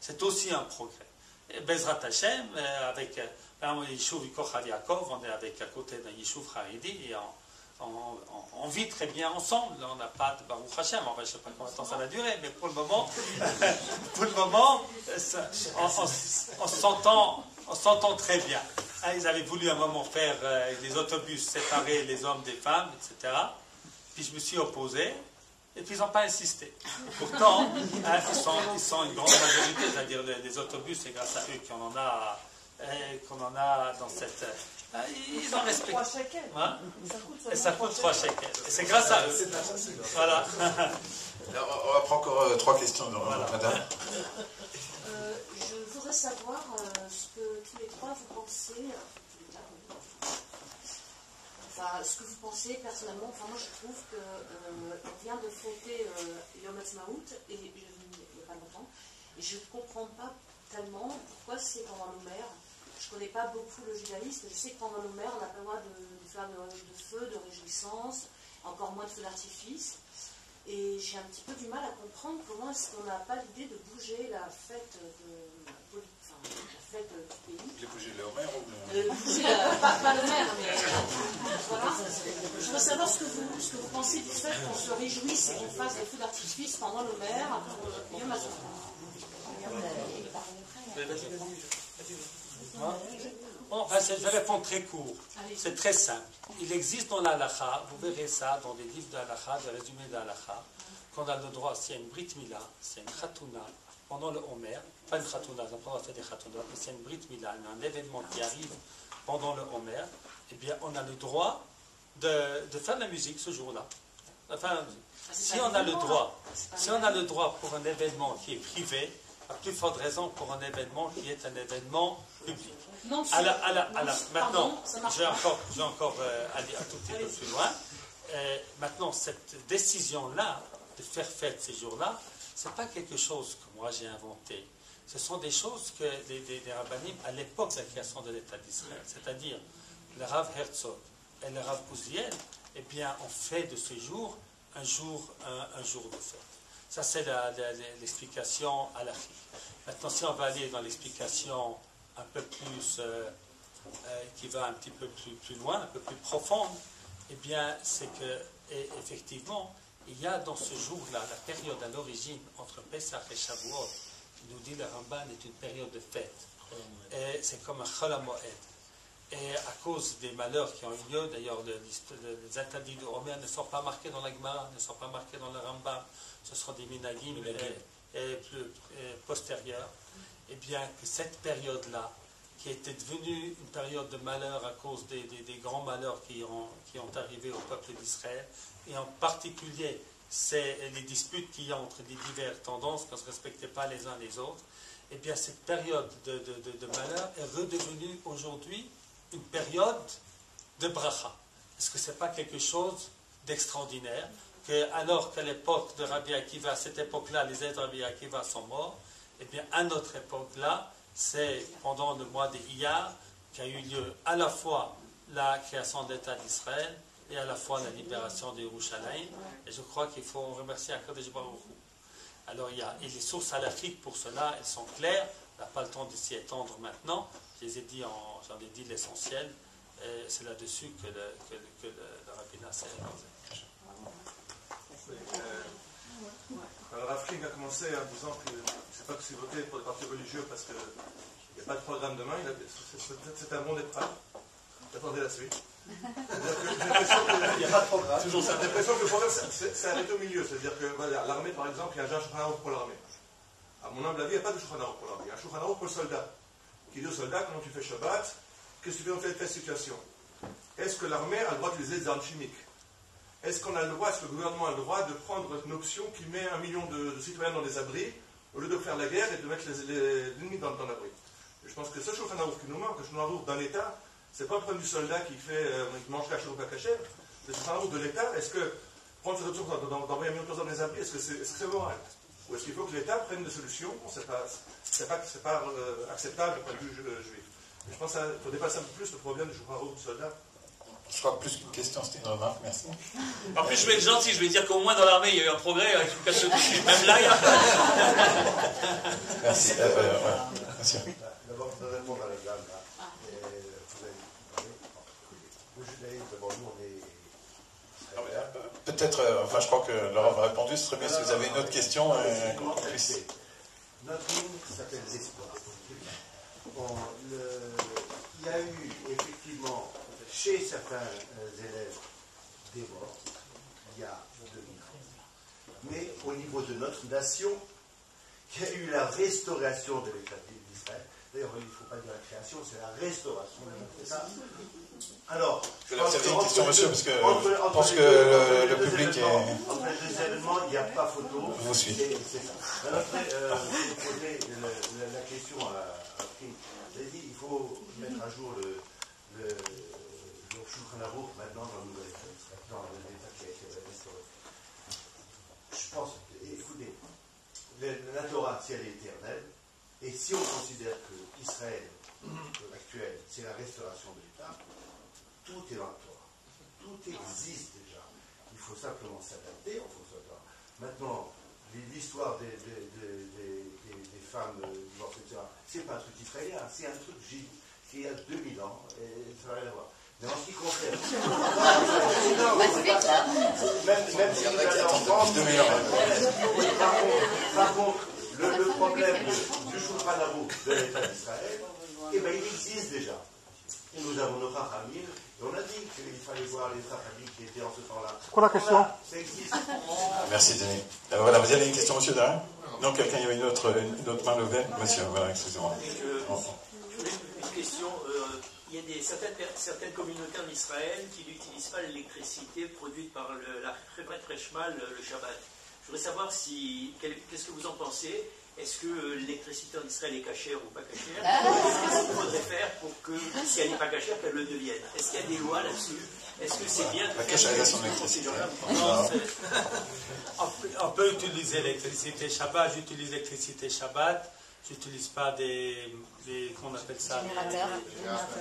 C'est aussi un progrès. Et Bezrat Hashem, euh, avec euh, un Yishuv Yaakov, on est avec à côté d'un Yishuv Haridi et en on, vit très bien ensemble. On n'a pas de Baruch Hashem. je ne sais pas combien de temps ça va durer, mais pour le moment, pour le moment on, s'entend très bien. Ah, ils avaient voulu à un moment faire euh, des autobus séparer les hommes des femmes, etc. Puis je me suis opposé. Et puis ils n'ont pas insisté. Pourtant, hein, ils, sont, une grande majorité, c'est-à-dire les, autobus, c'est grâce à eux qu'on en a, euh, qu'on en a dans cette, ah, ils ont respecté. Hein? Et ça coûte 3 shekels. Et c'est grâce à eux. Voilà. on va prendre encore euh, trois questions, madame. Euh, je voudrais savoir euh, ce que tous les trois vous pensez. Enfin, ce que vous pensez personnellement. Enfin, moi, je trouve qu'on vient de fêter Yom Ha'atzmaut et il n'y a pas longtemps. Et je ne comprends pas tellement pourquoi c'est pendant l'Omer je ne connais pas beaucoup le judaïsme. Je sais que pendant l'Omer, on n'a pas le droit de, faire de, feu, de réjouissance, encore moins de feu d'artifice. Et j'ai un petit peu du mal à comprendre comment est-ce qu'on n'a pas l'idée de bouger la fête de, enfin, la fête du pays. De bouger ou De bouger la, pas, pas l'Omer, mais voilà. Je veux savoir ce que vous, ce que vous pensez du fait qu'on se réjouisse et qu'on fasse des feux d'artifice pendant pour le Yom Enfin, je réponds très court. C'est très simple. Il existe dans l'Alaha, vous verrez ça dans des livres d'Alaha, des résumés d'Alaha, qu'on a le droit, s'il y a une Brit Mila, c'est une Khatouna, pendant le Homer, pas une Khatouna, on de faire des Khatouna, mais c'est une Brit Mila, un événement qui arrive pendant le Homer, eh bien, on a le droit de, de faire de la musique ce jour-là. Enfin, ah, si on a le droit, si on a le droit pour un événement qui est privé, à plus forte raison pour un événement qui est un événement public. Non, maintenant, j'ai encore, encore euh, aller un tout petit peu plus loin. Euh, maintenant, cette décision-là, de faire fête ces jours-là, ce n'est pas quelque chose que moi j'ai inventé. Ce sont des choses que les, les, à l'époque de la création de l'État d'Israël, c'est-à-dire le Rav Herzog et le Rav Pouziel, eh bien, ont fait de ce jour un jour, un jour de fête. Ça, c'est l'explication à la Maintenant, si on va aller dans l'explication un peu plus, euh, euh, qui va un petit peu plus, plus, loin, un peu plus profonde, eh bien, c'est que, effectivement, il y a dans ce jour-là, la période à l'origine entre Pesach et Shavuot, nous dit le Ramban, est une période de fête. Et c'est comme un Chol Et à cause des malheurs qui ont eu lieu, d'ailleurs, les interdits de Homer ne sont pas marqués dans la Gemara, ne sont pas marqués dans le Ramban, ce seront des minagim et, plus postérieurs, et bien que cette période-là, qui était devenue une période de malheur à cause des, grands malheurs qui ont, qui ont arrivé au peuple d'Israël, et en particulier c'est les disputes qu'il y a entre les diverses tendances, qu'on ne se respectait pas les uns les autres, et bien cette période de, de malheur est redevenue aujourd'hui une période de bracha. Est-ce que ce n'est pas quelque chose d'extraordinaire que, alors qu'à l'époque de Rabbi Akiva, à cette époque-là, les aides de Rabbi Akiva sont morts, eh bien, à notre époque-là, c'est pendant le mois de Iyar qu'a eu lieu à la fois la création de l'État d'Israël et à la fois la libération de Yerushalayim. Et je crois qu'il faut remercier Akadosh Baruch Alors, il y a et les sources halachiques pour cela, elles sont claires. On n'a pas le temps de s'y étendre maintenant. Je les ai dit, j'en ai dit l'essentiel. C'est là-dessus que le, que, que le, s'est alors Rafking a commencé en disant que je ne pas que c'est voté pour les partis religieux parce qu'il n'y a pas de programme demain. C'est un bon départ. J'attendais la suite. Il n'y a pas de programme. Toujours ça. L'impression que le problème, c'est c'est arrêté au milieu. C'est-à-dire que l'armée, par exemple, il y a un Aruch pour l'armée. À mon humble avis, il n'y a pas de Aruch pour l'armée. Il y a un Aruch pour le soldat. Qui dit au soldat, comment tu fais Shabbat Qu'est-ce que tu fais dans telle, telle situation? Est-ce que l'armée a le droit d'utiliser des armes chimiques? Est-ce qu'on a le droit, est-ce que le gouvernement a le droit de prendre une option qui met un million de, de citoyens dans des abris au lieu de faire la guerre et de mettre l'ennemi dans, dans l'abri Je pense que ce Shulchan qui nous manque, le Shulchan d'un État, c'est pas le problème du soldat qui fait euh, qui mange caché ou pas caché, c'est le Shulchan de l'État. Est-ce que prendre cette option d'en- d'en- d'envoyer un million de dans les abris, est-ce que c'est est -ce moral? Ou est-ce qu'il faut que l'État prenne des solutions? Bon, c'est pas, pas, pas euh, acceptable du point de vue euh, juif. Je pense qu'il faut dépasser un peu plus le problème du Shulchan du soldat. Je crois que plus qu'une question, c'était une remarque, merci. En plus, je vais être gentil, je vais dire qu'au moins dans l'armée, il y a eu un progrès avec le casse Même là, il y a... Merci. Euh, euh, voilà. Monsieur. D'abord, je voudrais répondre à la dame. là. Et, euh, euh, Peut-être, euh, enfin, je crois que Laurent va répondu. Ce serait bien si vous avez une autre question. euh, Notre ligne s'appelle l'espoir. Bon, le- il y a eu effectivement chez certains euh, élèves des morts il y a 2000 ans. Mais au niveau de notre nation, il y a eu la restauration de l'État d'Israël. D'ailleurs, il ne faut pas dire la création, c'est la restauration de notre État. Alors, Je avez une entre question, monsieur, parce que entre- je pense que deux- le- public est- Entre les deux événements, il n'y a pas photo. Je vous suis. C'est ça. Alors après, euh, vous posez le- la, la question à, il faut mettre à jour le, le, maintenant dans le dans l'État qui a restauré. Je pense, écoutez, la Torah, si elle est éternelle, et si on considère que Israël euh, actuel, c'est la restauration de l'État, tout est dans la Torah. Tout existe déjà. Il faut simplement s'adapter en fonction de la. Maintenant, l'histoire des, femmes euh, divorcées, etc., c'est pas un truc israélien, c'est un truc qui qui a 2000 ans, et ça n'a rien à voir. Mais en ce qui concerne. Non, mais c'est pas ça. Même, même si vous allez en France. Par contre, par contre, le, le problème du Shulchan de l'État d'Israël, eh ben, il existe déjà. Et nous avons nos Chachamim, et on a dit qu'il fallait voir les Chachamim qui étaient en ce temps-là. C'est quoi la question Voilà, Ça existe. Merci, Denis. Euh, voilà, vous avez une question, monsieur derrière Non, quelqu'un, il y avait une autre, une autre main levée Monsieur, voilà, excusez-moi. Oh. Je voulais une question. euh, il y a des, certaines, certaines communautés en Israël qui n'utilisent pas l'électricité produite par le, la Chebret Reshmal le, le Shabbat. Je voudrais savoir si, qu'est-ce que vous en pensez? Est-ce que euh, l'électricité en Israël est cachère ou pas cachère? Qu'est-ce qu'il faudrait faire pour que, si elle n'est pas cachère, qu'elle le devienne? Est-ce qu'il y a des lois là-dessus? Est-ce que c'est bien de La faire c'est- on, peut, on peut utiliser l'électricité Shabbat. J'utilise l'électricité Shabbat. J'utilise pas des, des appelle ça? Générateurs.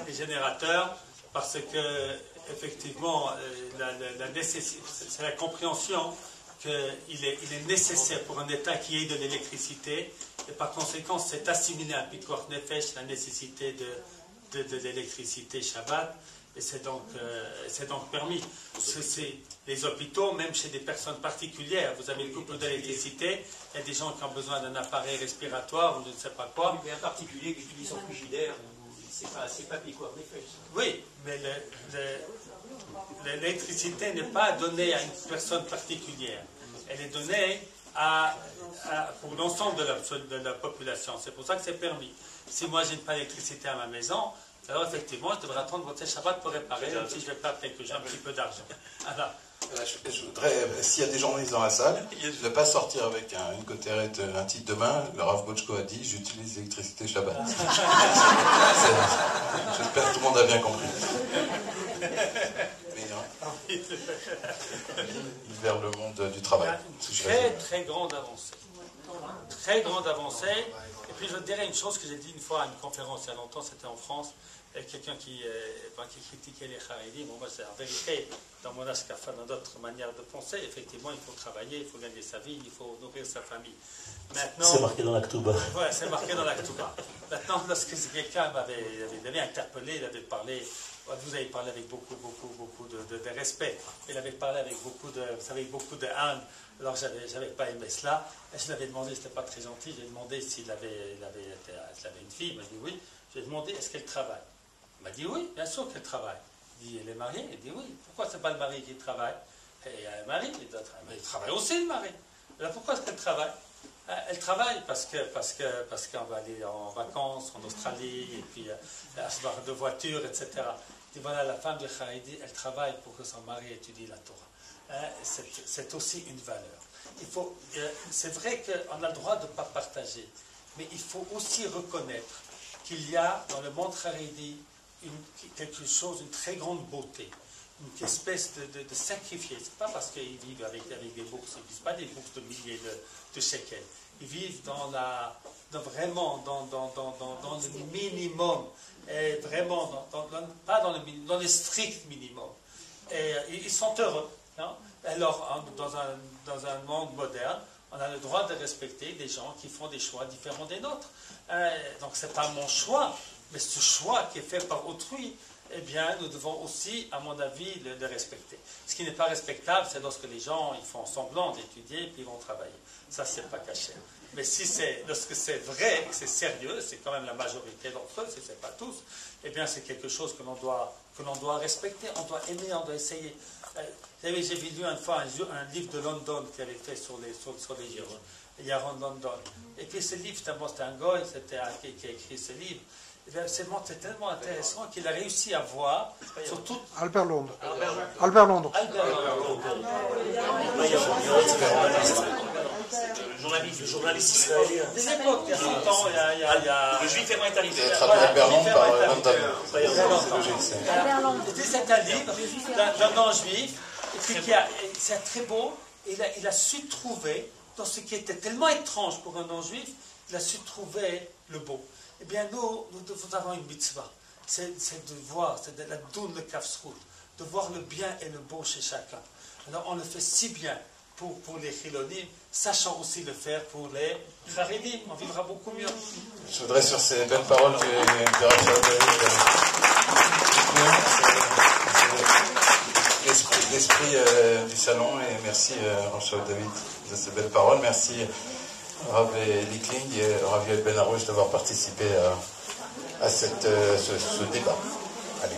des, générateurs parce que effectivement euh, la, la- la nécessi- c'est la compréhension qu'il est, il est nécessaire pour un État qui ait de l'électricité. Et par conséquent c'est assimilé à Pikor Nefesh la nécessité de, de, de l'électricité Shabbat et c'est donc, euh, donc permis. C'est- les hôpitaux, même chez des personnes particulières, vous avez le couple d'électricité, il y a des gens qui ont besoin d'un appareil respiratoire ou je ne sais pas quoi. Mais un particulier qui utilise son frigidaire, ou- c'est pas, pas. Oui, mais le- le- l'électricité n'est pas donnée à une personne particulière. Elle est donnée à, à- pour l'ensemble de la, de la population. C'est pour ça que c'est permis. Si moi, je n'ai pas d'électricité à ma maison, alors effectivement, je devrais attendre votre Shabbat pour réparer, même si je vais perdre quelque chose, un petit peu d'argent. Alors, Voilà, je, je voudrais, euh, s'il y a des journalistes dans la salle, je ne vais pas sortir avec un, une cotérette, euh, un titre demain. Le Rav Bochko a dit J'utilise l'électricité Shabbat. C'est- J'espère que tout le monde a bien compris. Mais, hein, vers le monde du travail. très très grande avancée. Très grande avancée. Puis je dirais une chose que j'ai dit une fois à une conférence il y a longtemps, c'était en France, et quelqu'un qui, euh, ben, qui critiquait les Haredim. Bon, moi, c'est en vérité, dans mon ashkafa, dans d'autres manières de penser, effectivement, il faut travailler, il faut gagner sa vie, il faut nourrir sa famille. Maintenant, C'est marqué dans l'Aktuba. Ouais, c'est marqué dans l'Aktuba. Maintenant, lorsque quelqu'un m'avait avait, il avait interpellé, il avait parlé, vous avez parlé avec beaucoup, beaucoup, beaucoup de, respect. Il avait parlé avec beaucoup de, vous savez, beaucoup de haine. Alors, j'avais, j'avais pas aimé cela. Et je lui avais demandé, c'était pas très gentil, j'ai demandé s'il avait, il avait, s'il avait une fille. Il m'a dit oui. Je lui ai demandé, est-ce qu'elle travaille? Il m'a dit oui, bien sûr qu'elle travaille. Il dis, elle est mariée? Il dit oui. Pourquoi c'est pas le mari qui travaille? Et il y a un mari, il doit il travaille aussi le mari. Alors pourquoi est-ce qu'elle travaille? Euh, Elle travaille parce que parce que parce qu'on va aller en vacances en Australie et puis euh, avoir de voitures, etc. Dit voilà, la femme de Haredi, elle travaille pour que son mari étudie la Torah. Hein, c'est- aussi une valeur. Il faut, euh, c'est vrai qu'on a le droit de ne pas partager, mais il faut aussi reconnaître qu'il y a dans le monde Haredi quelque chose, une très grande beauté, espèce de, de, de sacrifié. C'est pas parce qu'ils vivent avec, avec des bourses, ils ne vivent pas des bourses de milliers de, de shekels. Ils vivent dans la, dans vraiment dans, dans, le minimum, et vraiment, pas dans le, dans le strict minimum. Et euh, ils sont heureux. Alors, dans un, dans un monde moderne, on a le droit de respecter des gens qui font des choix différents des nôtres. Euh, donc, ce n'est pas mon choix, mais ce choix qui est fait par autrui, eh bien, nous devons aussi, à mon avis, le, respecter. Ce qui n'est pas respectable, c'est lorsque les gens ils font semblant d'étudier puis ils vont travailler. Ça, c'est pas caché. Mais si c'est, lorsque c'est vrai, que c'est sérieux, c'est quand même la majorité d'entre eux, si ce n'est pas tous, eh bien, c'est quelque chose que l'on doit, que l'on doit respecter, on doit aimer, on doit essayer. Euh, vous savez, j'ai lu une fois un, livre de London qui avait fait sur les, sur, sur les Yaron London. Et puis ce livre, c'était un qui, qui a écrit ce livre. Eh c'est tellement intéressant qu'il a réussi à voir sur tout. Albert Londres. Albert Londres. Albert Londres. Le journaliste, le journaliste israélien. Des époques, il y a 100 ans, il y a. il y a- il y a- Le juif est arrivé. Albert Londres par. Très longtemps. C'est un livre d'un juif, c'est très beau, et il a, su trouver, dans ce qui était tellement étrange pour un non juif, il a su trouver le beau. Eh bien, nous, nous devons avoir une mitzvah. C'est de voir, c'est de la doune le kafsrout, de voir le bien et le beau chez chacun. Alors, on le fait si bien pour, pour les chilonim, sachant aussi le faire pour les charidim. On vivra beaucoup mieux. Je voudrais sur ces belles paroles euh, l'esprit, l'esprit, euh, du salon et merci euh, David de ces belles paroles. Merci Rav Lickling et Rav Yoel Ben Arouche d'avoir participé à, à cette, euh, ce, ce débat. Allez.